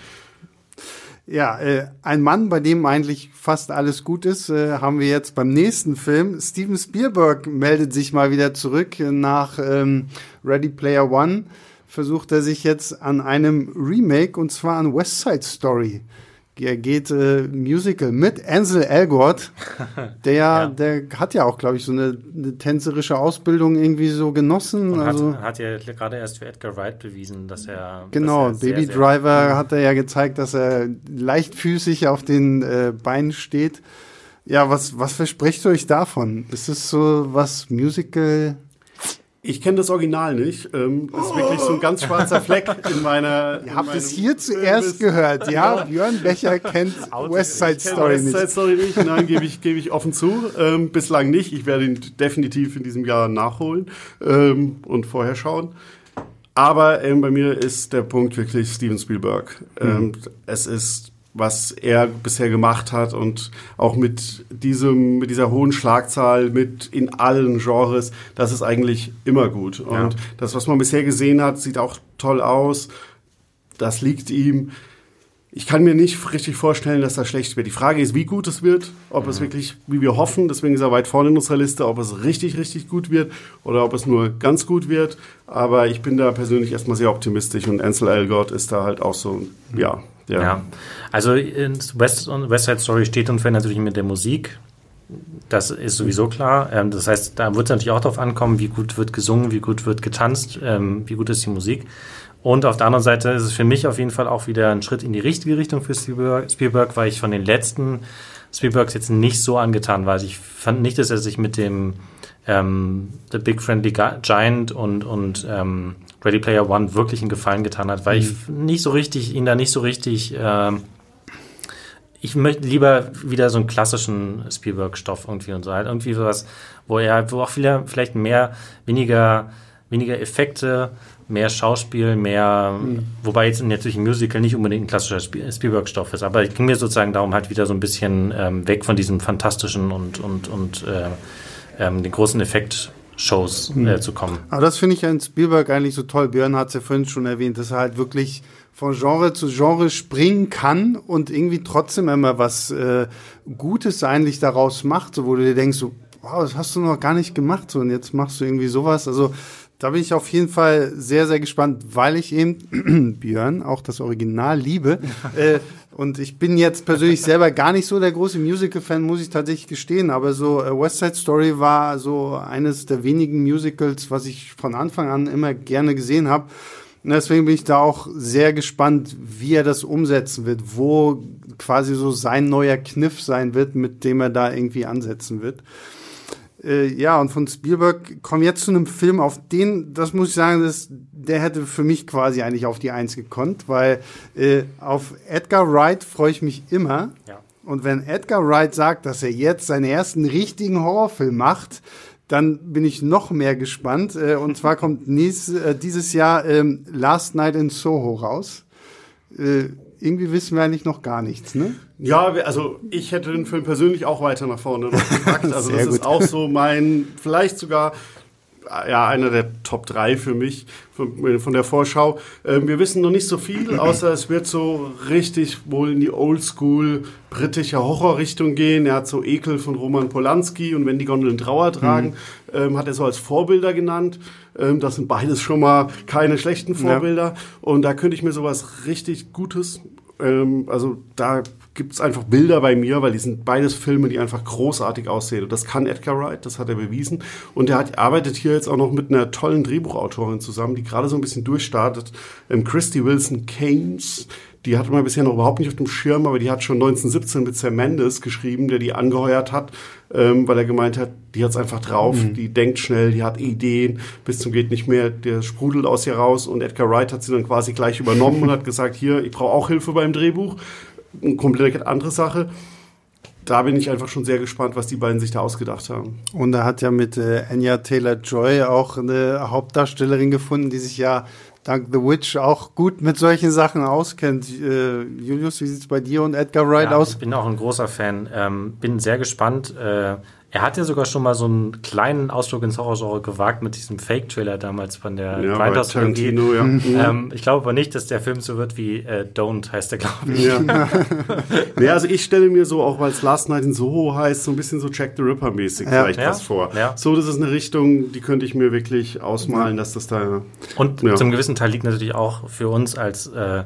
Ja, äh, ein Mann, bei dem eigentlich fast alles gut ist, äh, haben wir jetzt beim nächsten Film. Steven Spielberg meldet sich mal wieder zurück nach ähm, Ready Player One versucht er sich jetzt an einem Remake und zwar an West Side Story. Er geht äh, Musical mit Ansel Elgort, der ja. der hat ja auch, glaube ich, so eine, eine, tänzerische Ausbildung irgendwie so genossen. Und also hat, hat ja gerade erst für Edgar Wright bewiesen, dass er genau dass er Baby sehr, Driver sehr, hat er ja gezeigt, dass er leichtfüßig auf den äh, Beinen steht. Ja, was was verspricht ihr euch davon? Ist es so was Musical? Ich kenne das Original nicht. Ähm, das ist wirklich so ein ganz schwarzer Fleck in meiner. Ihr habt es hier zuerst gehört, ja? Björn Becher kennt West Side Story nicht. West Side Story nicht, nein, gebe ich, gebe ich offen zu. Ähm, bislang nicht. Ich werde ihn definitiv in diesem Jahr nachholen ähm, und vorher schauen. Aber ähm, bei mir ist der Punkt wirklich Steven Spielberg. Ähm, mhm. Es ist was er bisher gemacht hat und auch mit diesem, mit dieser hohen Schlagzahl, mit in allen Genres, das ist eigentlich immer gut. Und ja. das, was man bisher gesehen hat, sieht auch toll aus. Das liegt ihm. Ich kann mir nicht richtig vorstellen, dass das schlecht wird. Die Frage ist, wie gut es wird, ob mhm. es wirklich, wie wir hoffen, deswegen ist er weit vorne in unserer Liste, ob es richtig, richtig gut wird oder ob es nur ganz gut wird. Aber ich bin da persönlich erstmal sehr optimistisch und Ansel Elgort ist da halt auch so, ja, ja. ja. Also West, West Side Story steht und fällt natürlich mit der Musik. Das ist sowieso klar. Ähm, das heißt, da wird es natürlich auch darauf ankommen, wie gut wird gesungen, wie gut wird getanzt, ähm, wie gut ist die Musik. Und auf der anderen Seite ist es für mich auf jeden Fall auch wieder ein Schritt in die richtige Richtung für Spielberg, weil ich von den letzten Spielbergs jetzt nicht so angetan war. Also ich fand nicht, dass er sich mit dem ähm, The Big Friendly Giant und, und ähm, Ready Player One wirklich einen Gefallen getan hat, weil mhm. ich nicht so richtig, ihn da nicht so richtig, äh, ich möchte lieber wieder so einen klassischen Spielberg-Stoff irgendwie und so halt irgendwie sowas, wo er, wo auch viele, vielleicht mehr, weniger, weniger Effekte, mehr Schauspiel, mehr, mhm. wobei jetzt natürlich ein Musical nicht unbedingt ein klassischer Spielberg-Stoff ist, aber es ging mir sozusagen darum, halt wieder so ein bisschen ähm, weg von diesem fantastischen und, und, und äh, ähm, den großen Effekt Shows äh, zu kommen. Aber das finde ich an Spielberg eigentlich so toll. Björn hat es ja vorhin schon erwähnt, dass er halt wirklich von Genre zu Genre springen kann und irgendwie trotzdem immer was äh, Gutes eigentlich daraus macht, so wo du dir denkst, so, wow, das hast du noch gar nicht gemacht, so und jetzt machst du irgendwie sowas. Also da bin ich auf jeden Fall sehr, sehr gespannt, weil ich eben Björn auch das Original liebe. äh, und ich bin jetzt persönlich selber gar nicht so der große Musical-Fan, muss ich tatsächlich gestehen. Aber so äh, West Side Story war so eines der wenigen Musicals, was ich von Anfang an immer gerne gesehen habe. Und deswegen bin ich da auch sehr gespannt, wie er das umsetzen wird, wo quasi so sein neuer Kniff sein wird, mit dem er da irgendwie ansetzen wird. Äh, ja, und von Spielberg kommen jetzt zu einem Film, auf den, das muss ich sagen, das, der hätte für mich quasi eigentlich auf die Eins gekonnt, weil äh, auf Edgar Wright freue ich mich immer. Ja. Und wenn Edgar Wright sagt, dass er jetzt seinen ersten richtigen Horrorfilm macht, dann bin ich noch mehr gespannt. Äh, und zwar kommt nächstes, äh, dieses Jahr ähm, Last Night in Soho raus. Äh, irgendwie wissen wir eigentlich noch gar nichts, ne? Ja, also ich hätte den Film persönlich auch weiter nach vorne noch gepackt. Also das gut. ist auch so mein, vielleicht sogar ja, einer der Top 3 für mich von, von der Vorschau. Ähm, wir wissen noch nicht so viel, außer es wird so richtig wohl in die Oldschool britische Horrorrichtung gehen. Er hat so Ekel von Roman Polanski und wenn die Gondeln Trauer tragen, mhm. ähm, hat er so als Vorbilder genannt. Ähm, das sind beides schon mal keine schlechten Vorbilder. Ja. Und da könnte ich mir sowas richtig Gutes ähm, also da gibt es einfach Bilder bei mir, weil die sind beides Filme, die einfach großartig aussehen. Und das kann Edgar Wright, das hat er bewiesen. Und er hat, arbeitet hier jetzt auch noch mit einer tollen Drehbuchautorin zusammen, die gerade so ein bisschen durchstartet. Ähm, Christy Wilson Keynes, Die hatte man bisher noch überhaupt nicht auf dem Schirm, aber die hat schon 1917 mit Sam Mendes geschrieben, der die angeheuert hat, ähm, weil er gemeint hat, die hat's einfach drauf, mhm. die denkt schnell, die hat Ideen, bis zum geht nicht mehr, der sprudelt aus ihr raus und Edgar Wright hat sie dann quasi gleich übernommen und hat gesagt, hier, ich brauche auch Hilfe beim Drehbuch. Eine komplett andere Sache da bin ich einfach schon sehr gespannt, was die beiden sich da ausgedacht haben. Und er hat ja mit äh, Anya Taylor-Joy auch eine Hauptdarstellerin gefunden, die sich ja dank The Witch auch gut mit solchen Sachen auskennt. Äh, Julius, wie sieht es bei dir und Edgar Wright ja, aus? Ich bin auch ein großer Fan. Ähm, bin sehr gespannt. Äh, er hat ja sogar schon mal so einen kleinen Ausflug ins Horrorgenre gewagt mit diesem Fake-Trailer damals von der ja, Grindhouse-Trilogie. Ja. Mhm. Ähm, ich glaube aber nicht, dass der Film so wird wie äh, Don't heißt der, glaube ich. Ja. nee, also ich stelle mir so, auch weil es Last Night in Soho heißt, so ein bisschen so Jack the Ripper-mäßig ja. vielleicht was vor. So, das ist eine Richtung, die könnte ich mir wirklich ausmalen, dass das da... Und zum gewissen Teil liegt natürlich auch für uns als, äh,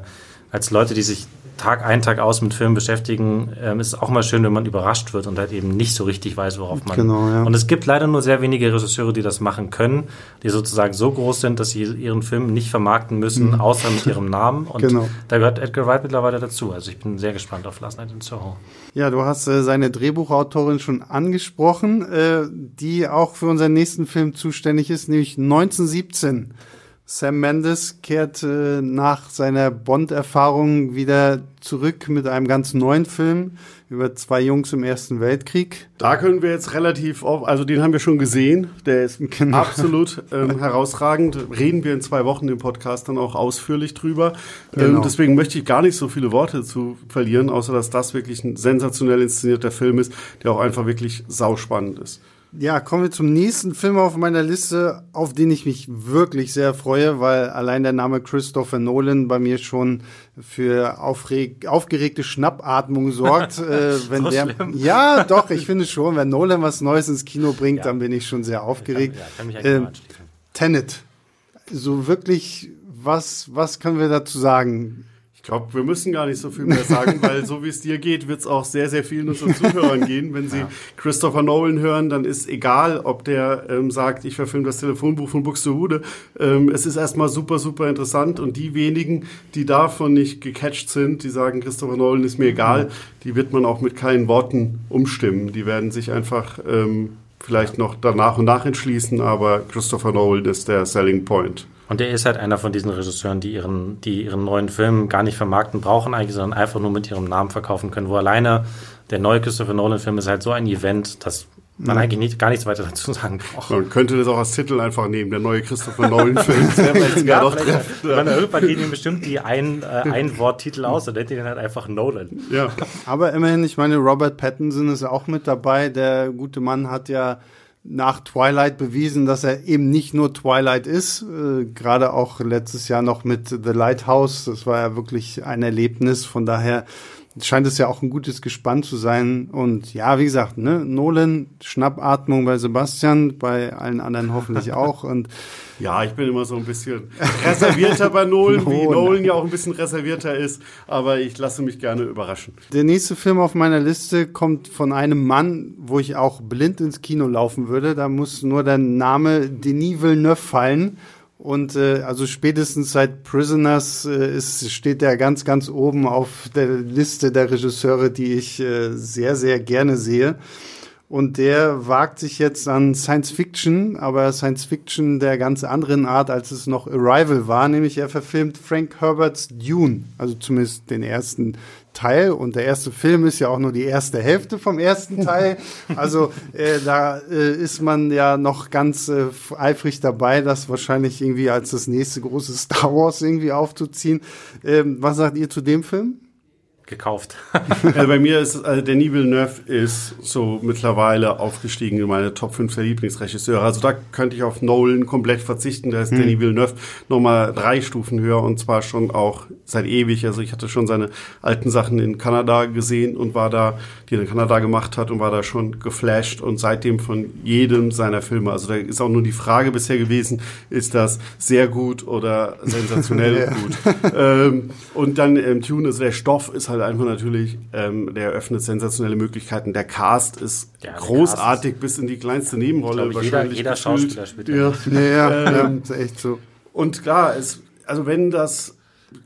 als Leute, die sich Tag ein, Tag aus mit Filmen beschäftigen, ähm, ist auch mal schön, wenn man überrascht wird und halt eben nicht so richtig weiß, worauf man. Genau, ja. Und es gibt leider nur sehr wenige Regisseure, die das machen können, die sozusagen so groß sind, dass sie ihren Film nicht vermarkten müssen, mhm. außer mit ihrem Namen. Und genau. da gehört Edgar Wright mittlerweile dazu. Also ich bin sehr gespannt auf Last Night in Soho. Ja, du hast äh, seine Drehbuchautorin schon angesprochen, äh, die auch für unseren nächsten Film zuständig ist, nämlich 1917. Sam Mendes kehrt äh, nach seiner Bond-Erfahrung wieder zurück mit einem ganz neuen Film über zwei Jungs im Ersten Weltkrieg. Da können wir jetzt relativ, auf, also den haben wir schon gesehen, der ist genau. absolut ähm, herausragend. Reden wir in zwei Wochen im Podcast dann auch ausführlich drüber. Ähm, genau. Ähm, deswegen möchte ich gar nicht so viele Worte zu verlieren, außer dass das wirklich ein sensationell inszenierter Film ist, der auch einfach wirklich sauspannend ist. Ja, kommen wir zum nächsten Film auf meiner Liste, auf den ich mich wirklich sehr freue, weil allein der Name Christopher Nolan bei mir schon für aufreg aufgeregte Schnappatmung sorgt. äh, wenn so der, schlimm. ja, doch, ich finde schon, wenn Nolan was Neues ins Kino bringt, ja. dann bin ich schon sehr aufgeregt. Kann, ja, kann äh, Tenet, so wirklich, was, was können wir dazu sagen? Ich glaube, wir müssen gar nicht so viel mehr sagen, weil so wie es dir geht, wird es auch sehr, sehr vielen unserer Zuhörern gehen. Wenn sie ja. Christopher Nolan hören, dann ist egal, ob der ähm, sagt, ich verfilme das Telefonbuch von Buxtehude. Ähm, es ist erstmal super, super interessant und die wenigen, die davon nicht gecatcht sind, die sagen, Christopher Nolan ist mir egal, die wird man auch mit keinen Worten umstimmen. Die werden sich einfach ähm, vielleicht noch danach und nach entschließen, aber Christopher Nolan ist der Selling Point. Und er ist halt einer von diesen Regisseuren, die ihren, die ihren neuen Film gar nicht vermarkten brauchen eigentlich, sondern einfach nur mit ihrem Namen verkaufen können. Wo alleine der neue Christopher Nolan-Film ist halt so ein Event, dass man mhm. eigentlich nicht, gar nichts weiter dazu sagen braucht. Man könnte das auch als Titel einfach nehmen, der neue Christopher Nolan-Film. ja, doch man, irgendwann gehen ihm bestimmt die ein, äh, ein Wort-Titel aus und nennt ihn halt einfach Nolan. Ja. Aber immerhin, ich meine, Robert Pattinson ist auch mit dabei. Der gute Mann hat ja nach Twilight bewiesen, dass er eben nicht nur Twilight ist. Äh, Gerade auch letztes Jahr noch mit The Lighthouse. Das war ja wirklich ein Erlebnis. Von daher scheint es ja auch ein gutes Gespann zu sein. Und ja, wie gesagt, ne, Nolan, Schnappatmung bei Sebastian, bei allen anderen hoffentlich auch. Und ja, ich bin immer so ein bisschen reservierter bei Nolan, wie Nolan ja auch ein bisschen reservierter ist, aber ich lasse mich gerne überraschen. Der nächste Film auf meiner Liste kommt von einem Mann, wo ich auch blind ins Kino laufen würde. Da muss nur der Name Denis Villeneuve fallen. Und äh, also spätestens seit Prisoners äh, ist, steht er ganz, ganz oben auf der Liste der Regisseure, die ich äh, sehr, sehr gerne sehe. Und der wagt sich jetzt an Science Fiction, aber Science Fiction der ganz anderen Art, als es noch Arrival war, nämlich er verfilmt Frank Herberts Dune, also zumindest den ersten Teil. Und der erste Film ist ja auch nur die erste Hälfte vom ersten Teil. Also äh, da äh, ist man ja noch ganz äh, eifrig dabei, das wahrscheinlich irgendwie als das nächste große Star Wars irgendwie aufzuziehen. Ähm, was sagt ihr zu dem Film? Gekauft. also bei mir ist also Denis Villeneuve ist so mittlerweile aufgestiegen in meine Top 5 der Lieblingsregisseure. Also da könnte ich auf Nolan komplett verzichten. Da ist hm. Denis Villeneuve nochmal drei Stufen höher und zwar schon auch seit ewig. Also ich hatte schon seine alten Sachen in Kanada gesehen und war da, die er in Kanada gemacht hat und war da schon geflasht und seitdem von jedem seiner Filme. Also da ist auch nur die Frage bisher gewesen, ist das sehr gut oder sensationell gut. Ähm, und dann ähm, Tune, also der Stoff ist halt halt einfach natürlich, ähm, der eröffnet sensationelle Möglichkeiten. Der Cast ist ja, großartig Cast ist, bis in die kleinste Nebenrolle ich, wahrscheinlich. Jeder, jeder Schauspieler spielt ja. Ja, ja, ähm, ja, ist echt so. Und klar, es, also wenn das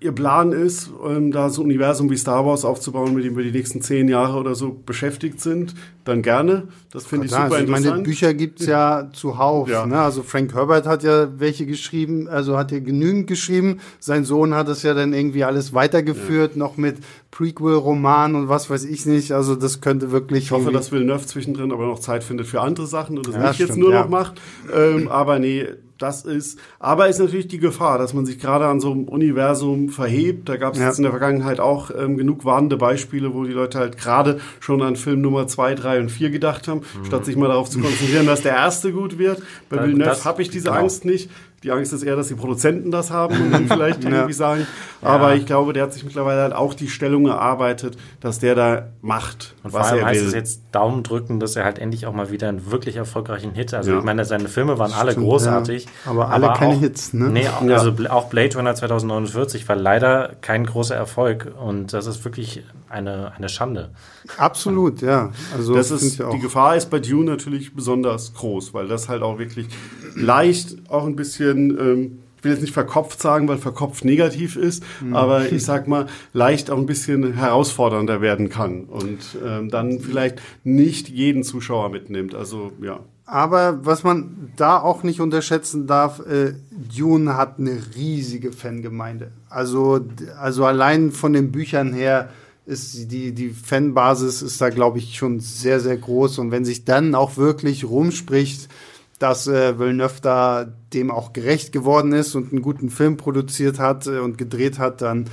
ihr Plan ist, ähm, da so ein Universum wie Star Wars aufzubauen, mit dem wir die nächsten zehn Jahre oder so beschäftigt sind, dann gerne. Das finde ich super also ich interessant. meine, Bücher gibt's ja zuhauf. Ja. Ne? Also Frank Herbert hat ja welche geschrieben, also hat ja genügend geschrieben. Sein Sohn hat es ja dann irgendwie alles weitergeführt, noch mit Prequel-Roman und was weiß ich nicht. Also das könnte wirklich. Ich hoffe, dass Villeneuve zwischendrin aber noch Zeit findet für andere Sachen und das Ja, nicht jetzt stimmt, nur ja. noch macht. Ähm, aber nee, das ist, aber ist natürlich die Gefahr, dass man sich gerade an so einem Universum verhebt. Da gab es Ja. jetzt in der Vergangenheit auch ähm, genug warnende Beispiele, wo die Leute halt gerade schon an Film Nummer zwei, drei und vier gedacht haben, statt sich mal darauf zu konzentrieren, dass der erste gut wird. Bei Villeneuve habe ich diese genau. Angst nicht. Die Angst ist eher, dass die Produzenten das haben und dann vielleicht irgendwie sagen. Aber ich glaube, der hat sich mittlerweile halt auch die Stellung erarbeitet, dass der da macht, Und vor was allem er heißt will. es jetzt Daumen drücken, dass er halt endlich auch mal wieder einen wirklich erfolgreichen Hit. Also Ja. ich meine, seine Filme waren alle Stimmt, großartig. ja. Aber alle keine auch, Hits, ne? Nee, auch, Ja. also auch Blade Runner 2049 war leider kein großer Erfolg. Und das ist wirklich eine, eine Schande. Absolut, ja. Also Das ist, die Gefahr ist bei Dune natürlich besonders groß, weil das halt auch wirklich leicht auch ein bisschen, ähm, ich will jetzt nicht verkopft sagen, weil verkopft negativ ist, Mhm. aber ich sag mal, leicht auch ein bisschen herausfordernder werden kann und ähm, dann vielleicht nicht jeden Zuschauer mitnimmt. Also ja. Aber was man da auch nicht unterschätzen darf, äh, Dune hat eine riesige Fangemeinde. Also, also allein von den Büchern her ist die, die Fanbasis ist da, glaube ich, schon sehr, sehr groß. Und wenn sich dann auch wirklich rumspricht, dass äh, Villeneuve da dem auch gerecht geworden ist und einen guten Film produziert hat äh, und gedreht hat, dann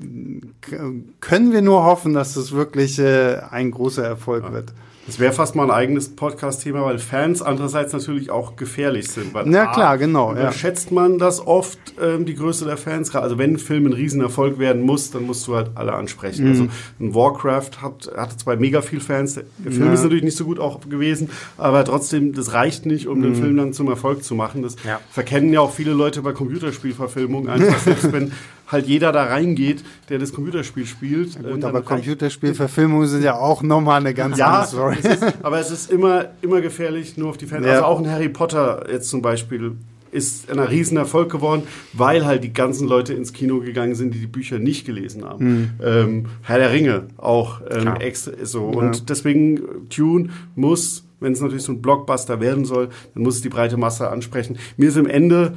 äh, können wir nur hoffen, dass das wirklich äh, ein großer Erfolg wird. Das wäre fast mal ein eigenes Podcast-Thema, weil Fans andererseits natürlich auch gefährlich sind. Weil Na A, klar, genau, ja. Überschätzt man das oft, ähm, die Größe der Fans. Also wenn ein Film ein Riesenerfolg werden muss, dann musst du halt alle Mhm. ansprechen. Also ein Warcraft hat, hatte zwar mega viel Fans, der der Film Ja. ist natürlich nicht so gut auch gewesen, aber trotzdem, das reicht nicht, um Mhm. den Film dann zum Erfolg zu machen. Das Ja. verkennen ja auch viele Leute bei Computerspielverfilmungen einfach, selbst wenn halt jeder da reingeht, der das Computerspiel spielt. Gut, ähm, dann aber Computerspielverfilmungen sind ja auch nochmal eine ganz ja, andere Story. es ist, aber es ist immer, immer gefährlich, nur auf die Fans. Ja. Also auch ein Harry Potter jetzt zum Beispiel ist ein Riesenerfolg geworden, weil halt die ganzen Leute ins Kino gegangen sind, die die Bücher nicht gelesen haben. Ähm, Herr der Ringe auch ähm, extra so. Und deswegen, äh, Tune muss, wenn es natürlich so ein Blockbuster werden soll, dann muss es die breite Masse ansprechen. Mir ist im Ende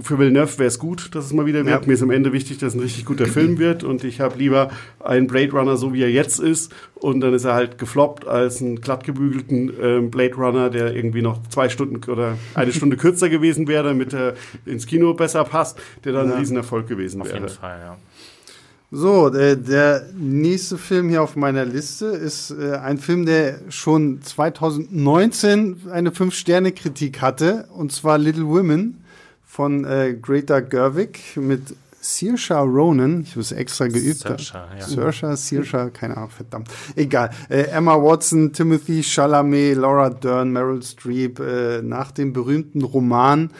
für Villeneuve wäre es gut, dass es mal wieder wird. Ja. Mir ist am Ende wichtig, dass es ein richtig guter Film wird und ich habe lieber einen Blade Runner, so wie er jetzt ist und dann ist er halt gefloppt als einen glattgebügelten ähm, Blade Runner, der irgendwie noch zwei Stunden oder eine Stunde kürzer gewesen wäre, damit er ins Kino besser passt, der dann ein Riesenerfolg gewesen Auf wäre. jeden Fall, ja. So, der, der nächste Film hier auf meiner Liste ist äh, ein Film, der schon 2019 eine 5-Sterne-Kritik hatte, und zwar Little Women von äh, Greta Gerwig mit Saoirse Ronan. Ich habe extra geübt. Saoirse, ja. Saoirse, Saoirse, keine Ahnung, verdammt. Egal. Äh, Emma Watson, Timothy Chalamet, Laura Dern, Meryl Streep äh, nach dem berühmten Roman.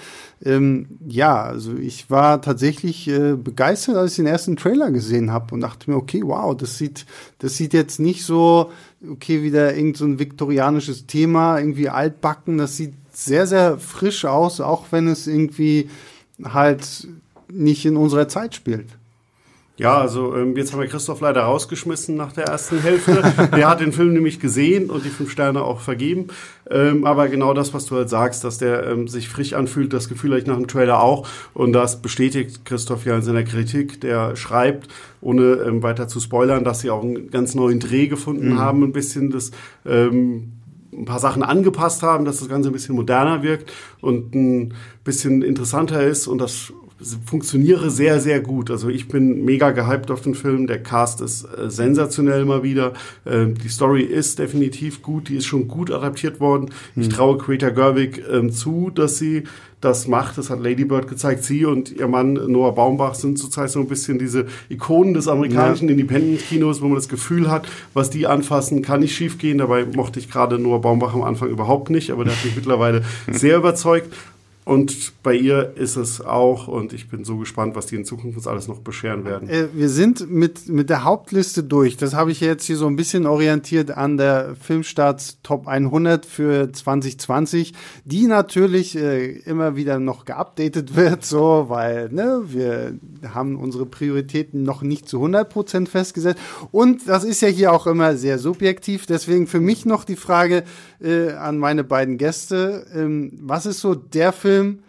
Ähm, ja, also ich war tatsächlich äh, begeistert, als ich den ersten Trailer gesehen habe und dachte mir, okay, wow, das sieht, das sieht jetzt nicht so, okay, wieder irgend so ein viktorianisches Thema, irgendwie altbacken. Das sieht sehr, sehr frisch aus, auch wenn es irgendwie halt nicht in unserer Zeit spielt. Ja, also ähm, jetzt haben wir Christoph leider rausgeschmissen nach der ersten Hälfte. der hat den Film nämlich gesehen und die fünf Sterne auch vergeben. Ähm, aber genau das, was du halt sagst, dass der ähm, sich frisch anfühlt, das Gefühl habe ich nach dem Trailer auch. Und das bestätigt Christoph ja in seiner Kritik. Der schreibt, ohne ähm, weiter zu spoilern, dass sie auch einen ganz neuen Dreh gefunden haben, ein bisschen das ähm, ein paar Sachen angepasst haben, dass das Ganze ein bisschen moderner wirkt und ein bisschen interessanter ist und das funktioniere sehr, sehr gut. Also ich bin mega gehypt auf den Film. Der Cast ist äh, sensationell mal wieder. Ähm, die Story ist definitiv gut. Die ist schon gut adaptiert worden. Ich traue Greta Gerwig ähm, zu, dass sie das macht. Das hat Lady Bird gezeigt. Sie und ihr Mann Noah Baumbach sind zurzeit so ein bisschen diese Ikonen des amerikanischen Independent-Kinos, wo man das Gefühl hat, was die anfassen, kann nicht schiefgehen. Dabei mochte ich gerade Noah Baumbach am Anfang überhaupt nicht, aber der hat mich mittlerweile sehr überzeugt. Und bei ihr ist es auch, und ich bin so gespannt, was die in Zukunft uns alles noch bescheren werden. Äh, wir sind mit, mit der Hauptliste durch. Das habe ich jetzt hier so ein bisschen orientiert an der Filmstarts Top 100 für 2020, die natürlich äh, immer wieder noch geupdatet wird, so, weil ne, wir haben unsere Prioritäten noch nicht zu 100 Prozent festgesetzt. Und das ist ja hier auch immer sehr subjektiv. Deswegen für mich noch die Frage äh, an meine beiden Gäste. Ähm, was ist so der Film, Film,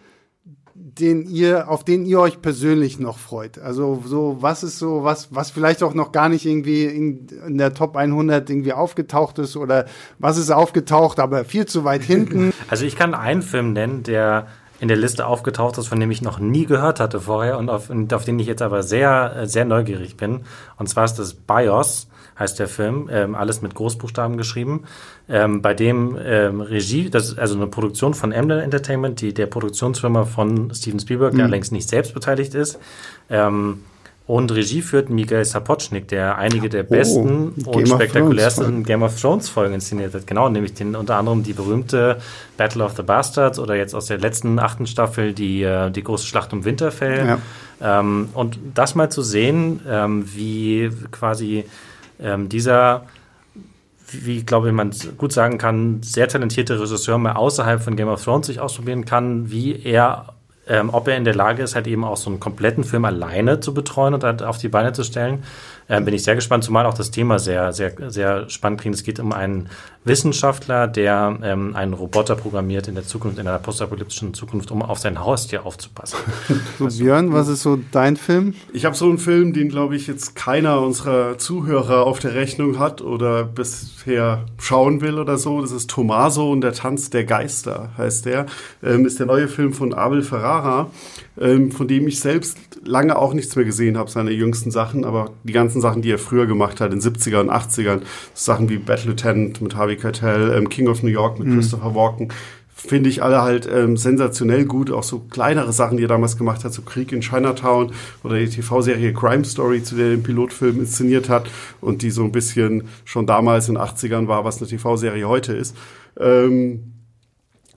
den ihr, auf den ihr euch persönlich noch freut? Also so, was ist so, was, was vielleicht auch noch gar nicht irgendwie in, in, der Top 100 irgendwie aufgetaucht ist oder was ist aufgetaucht, aber viel zu weit hinten? Also ich kann einen Film nennen, der in der Liste aufgetaucht ist, von dem ich noch nie gehört hatte vorher und auf, und auf den ich jetzt aber sehr, sehr neugierig bin. Und zwar ist das BIOS heißt der Film, ähm, alles mit Großbuchstaben geschrieben, ähm, bei dem ähm, Regie, das ist also eine Produktion von Emblem Entertainment, die der Produktionsfirma von Steven Spielberg, mhm. der längst nicht selbst beteiligt ist. Ähm, und Regie führt Miguel Sapochnik, der einige der oh, besten oh, und spektakulärsten Game of Thrones Folgen inszeniert hat. Genau, nämlich den, unter anderem die berühmte Battle of the Bastards oder jetzt aus der letzten achten Staffel die, äh, die große Schlacht um Winterfell. Ja. Ähm, und das mal zu sehen, ähm, wie quasi ähm, dieser, wie glaube ich man gut sagen kann, sehr talentierte Regisseur mal außerhalb von Game of Thrones sich ausprobieren kann, wie er ähm, ob er in der Lage ist, halt eben auch so einen kompletten Film alleine zu betreuen und halt auf die Beine zu stellen. Ähm, bin ich sehr gespannt, zumal auch das Thema sehr, sehr, sehr spannend klingt. Es geht um einen Wissenschaftler, der ähm, einen Roboter programmiert in der Zukunft, in einer postapokalyptischen Zukunft, um auf sein Haustier aufzupassen. so, Björn, was ist so dein Film? Ich habe so einen Film, den, glaube ich, jetzt keiner unserer Zuhörer auf der Rechnung hat oder bisher schauen will oder so. Das ist Tommaso und der Tanz der Geister, heißt der. Ähm, ist der neue Film von Abel Ferrara, ähm, von dem ich selbst lange auch nichts mehr gesehen habe, seine jüngsten Sachen, aber die ganzen Sachen, die er früher gemacht hat, in 70er und 80ern, Sachen wie Battle Lieutenant mit Harvey Keitel, ähm, King of New York mit mhm. Christopher Walken, finde ich alle halt ähm, sensationell gut. Auch so kleinere Sachen, die er damals gemacht hat, so Krieg in Chinatown oder die TV-Serie Crime Story, zu der er den Pilotfilm inszeniert hat und die so ein bisschen schon damals in den 80ern war, was eine TV-Serie heute ist. Ähm,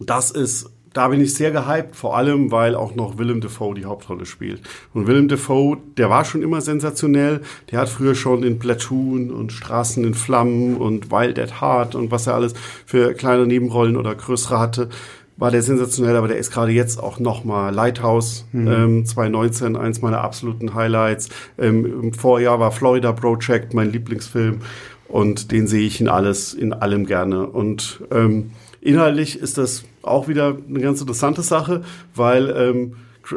das ist da bin ich sehr gehypt, vor allem, weil auch noch Willem Dafoe die Hauptrolle spielt. Und Willem Dafoe, der war schon immer sensationell. Der hat früher schon in Platoon und Straßen in Flammen und Wild at Heart und was er alles für kleine Nebenrollen oder größere hatte, war der sensationell, aber der ist gerade jetzt auch nochmal Lighthouse mhm. ähm, 2019, eins meiner absoluten Highlights. Ähm, Im Vorjahr war Florida Project mein Lieblingsfilm und den sehe ich in alles, in allem gerne. Und ähm, inhaltlich ist das auch wieder eine ganz interessante Sache, weil ähm,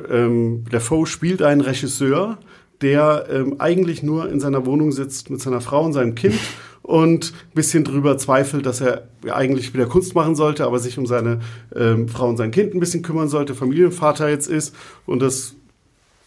ähm, der Foe spielt einen Regisseur, der ähm, eigentlich nur in seiner Wohnung sitzt mit seiner Frau und seinem Kind und ein bisschen drüber zweifelt, dass er eigentlich wieder Kunst machen sollte, aber sich um seine ähm, Frau und sein Kind ein bisschen kümmern sollte, Familienvater jetzt ist und das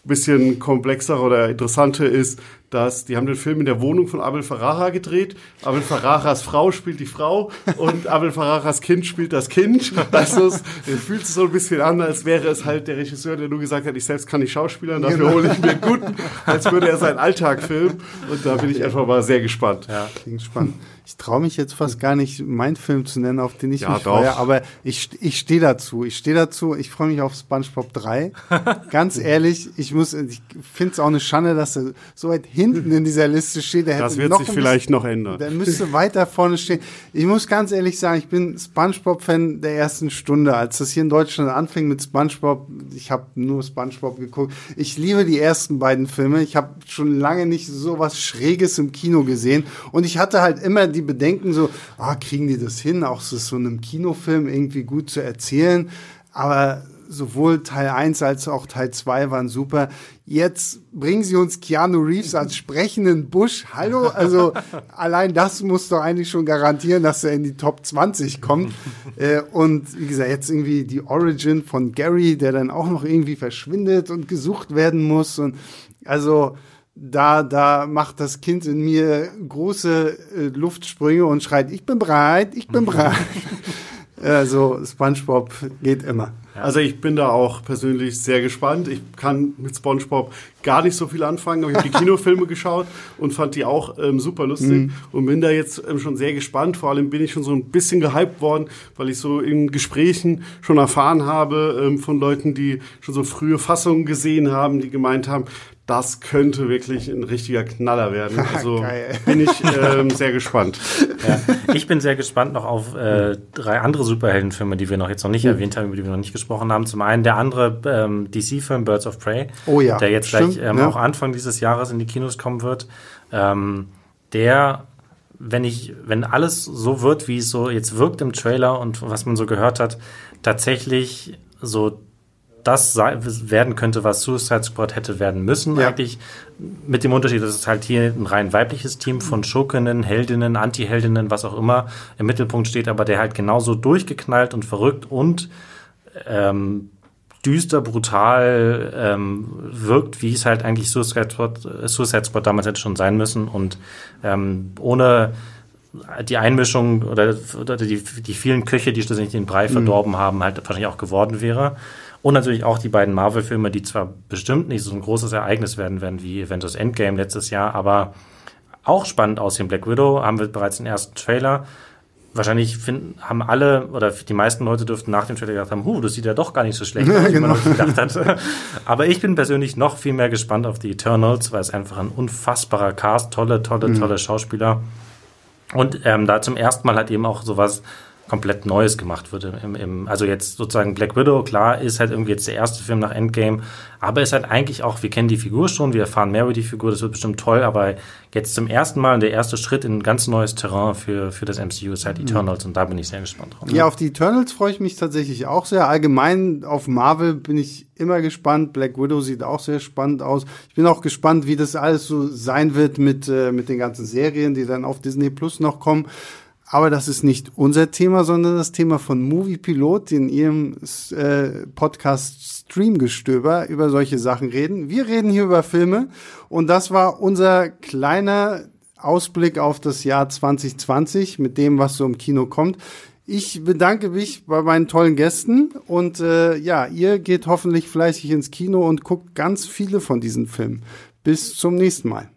bisschen komplexer oder interessanter ist, dass die haben den Film in der Wohnung von Abel Ferrara gedreht. Abel Ferraras Frau spielt die Frau und Abel Ferraras Kind spielt das Kind. Also es, es fühlt sich so ein bisschen an, als wäre es halt der Regisseur, der nur gesagt hat, ich selbst kann nicht schauspielern, dafür genau. hole ich mir einen guten, als würde er seinen Alltag filmen. Und da bin ich einfach mal sehr gespannt. Ja, klingt spannend. Ich traue mich jetzt fast gar nicht, meinen Film zu nennen, auf den ich ja, mich freue, aber ich, ich stehe dazu. Ich stehe dazu. Ich freue mich auf SpongeBob 3. Ganz ehrlich, ich muss, ich finde es auch eine Schande, dass er so weit hinten in dieser Liste steht. Der das wird sich vielleicht bisschen, noch ändern. Der müsste weiter vorne stehen. Ich muss ganz ehrlich sagen, ich bin SpongeBob-Fan der ersten Stunde. Als das hier in Deutschland anfing mit SpongeBob, ich habe nur SpongeBob geguckt. Ich liebe die ersten beiden Filme. Ich habe schon lange nicht so was Schräges im Kino gesehen. Und ich hatte halt immer die Bedenken so, ah, kriegen die das hin, auch so, so einem Kinofilm irgendwie gut zu erzählen. Aber sowohl Teil 1 als auch Teil 2 waren super. Jetzt bringen sie uns Keanu Reeves als sprechenden Busch. Hallo, also allein das muss doch eigentlich schon garantieren, dass er in die Top 20 kommt. äh, und wie gesagt, jetzt irgendwie die Origin von Gary, der dann auch noch irgendwie verschwindet und gesucht werden muss. Und also da, da macht das Kind in mir große äh, Luftsprünge und schreit, ich bin bereit, ich bin bereit. also SpongeBob geht immer. Also ich bin da auch persönlich sehr gespannt. Ich kann mit SpongeBob gar nicht so viel anfangen, aber ich habe die Kinofilme geschaut und fand die auch ähm, super lustig mhm. und bin da jetzt ähm, schon sehr gespannt. Vor allem bin ich schon so ein bisschen gehypt worden, weil ich so in Gesprächen schon erfahren habe ähm, von Leuten, die schon so frühe Fassungen gesehen haben, die gemeint haben, das könnte wirklich ein richtiger Knaller werden. Also bin ich ähm, sehr gespannt. Ja, ich bin sehr gespannt noch auf äh, drei andere Superheldenfilme, die wir noch jetzt noch nicht mhm. erwähnt haben, über die wir noch nicht gesprochen haben. Zum einen der andere ähm, DC-Film Birds of Prey, oh ja, der jetzt stimmt, gleich ähm, ja. auch Anfang dieses Jahres in die Kinos kommen wird. Ähm, der wenn ich, wenn alles so wird, wie es so jetzt wirkt im Trailer und was man so gehört hat, tatsächlich so das werden könnte, was Suicide Squad hätte werden müssen, ja. eigentlich mit dem Unterschied, dass es halt hier ein rein weibliches Team von Schurkinnen, Heldinnen, Anti-Heldinnen, was auch immer im Mittelpunkt steht, aber der halt genauso durchgeknallt und verrückt und ähm, düster, brutal ähm, wirkt, wie es halt eigentlich Suicide Squad, äh, Suicide Squad damals hätte schon sein müssen und ähm, ohne die Einmischung oder, oder die, die vielen Köche, die schlussendlich den Brei mhm. verdorben haben, halt wahrscheinlich auch geworden wäre. Und natürlich auch die beiden Marvel-Filme, die zwar bestimmt nicht so ein großes Ereignis werden werden wie Avengers Endgame letztes Jahr, aber auch spannend aussehen. Black Widow haben wir bereits den ersten Trailer. Wahrscheinlich finden, haben alle oder die meisten Leute dürften nach dem Trailer gedacht haben, huh, das sieht ja doch gar nicht so schlecht aus, wie genau. man gedacht hat. Aber ich bin persönlich noch viel mehr gespannt auf die Eternals, weil es einfach ein unfassbarer Cast, tolle, tolle, mhm. tolle Schauspieler. Und ähm, da zum ersten Mal hat eben auch sowas komplett Neues gemacht wird. Im, im, also jetzt sozusagen Black Widow, klar, ist halt irgendwie jetzt der erste Film nach Endgame, aber ist halt eigentlich auch, wir kennen die Figur schon, wir erfahren mehr über die Figur, das wird bestimmt toll, aber jetzt zum ersten Mal der erste Schritt in ein ganz neues Terrain für, für das MCU ist halt mhm. Eternals und da bin ich sehr gespannt drauf. Ja, auf die Eternals freue ich mich tatsächlich auch sehr. Allgemein auf Marvel bin ich immer gespannt. Black Widow sieht auch sehr spannend aus. Ich bin auch gespannt, wie das alles so sein wird mit, äh, mit den ganzen Serien, die dann auf Disney Plus noch kommen. Aber das ist nicht unser Thema, sondern das Thema von Movie Pilot, die in ihrem äh, Podcast Streamgestöber über solche Sachen reden. Wir reden hier über Filme und das war unser kleiner Ausblick auf das Jahr 2020 mit dem, was so im Kino kommt. Ich bedanke mich bei meinen tollen Gästen und äh, ja, ihr geht hoffentlich fleißig ins Kino und guckt ganz viele von diesen Filmen. Bis zum nächsten Mal.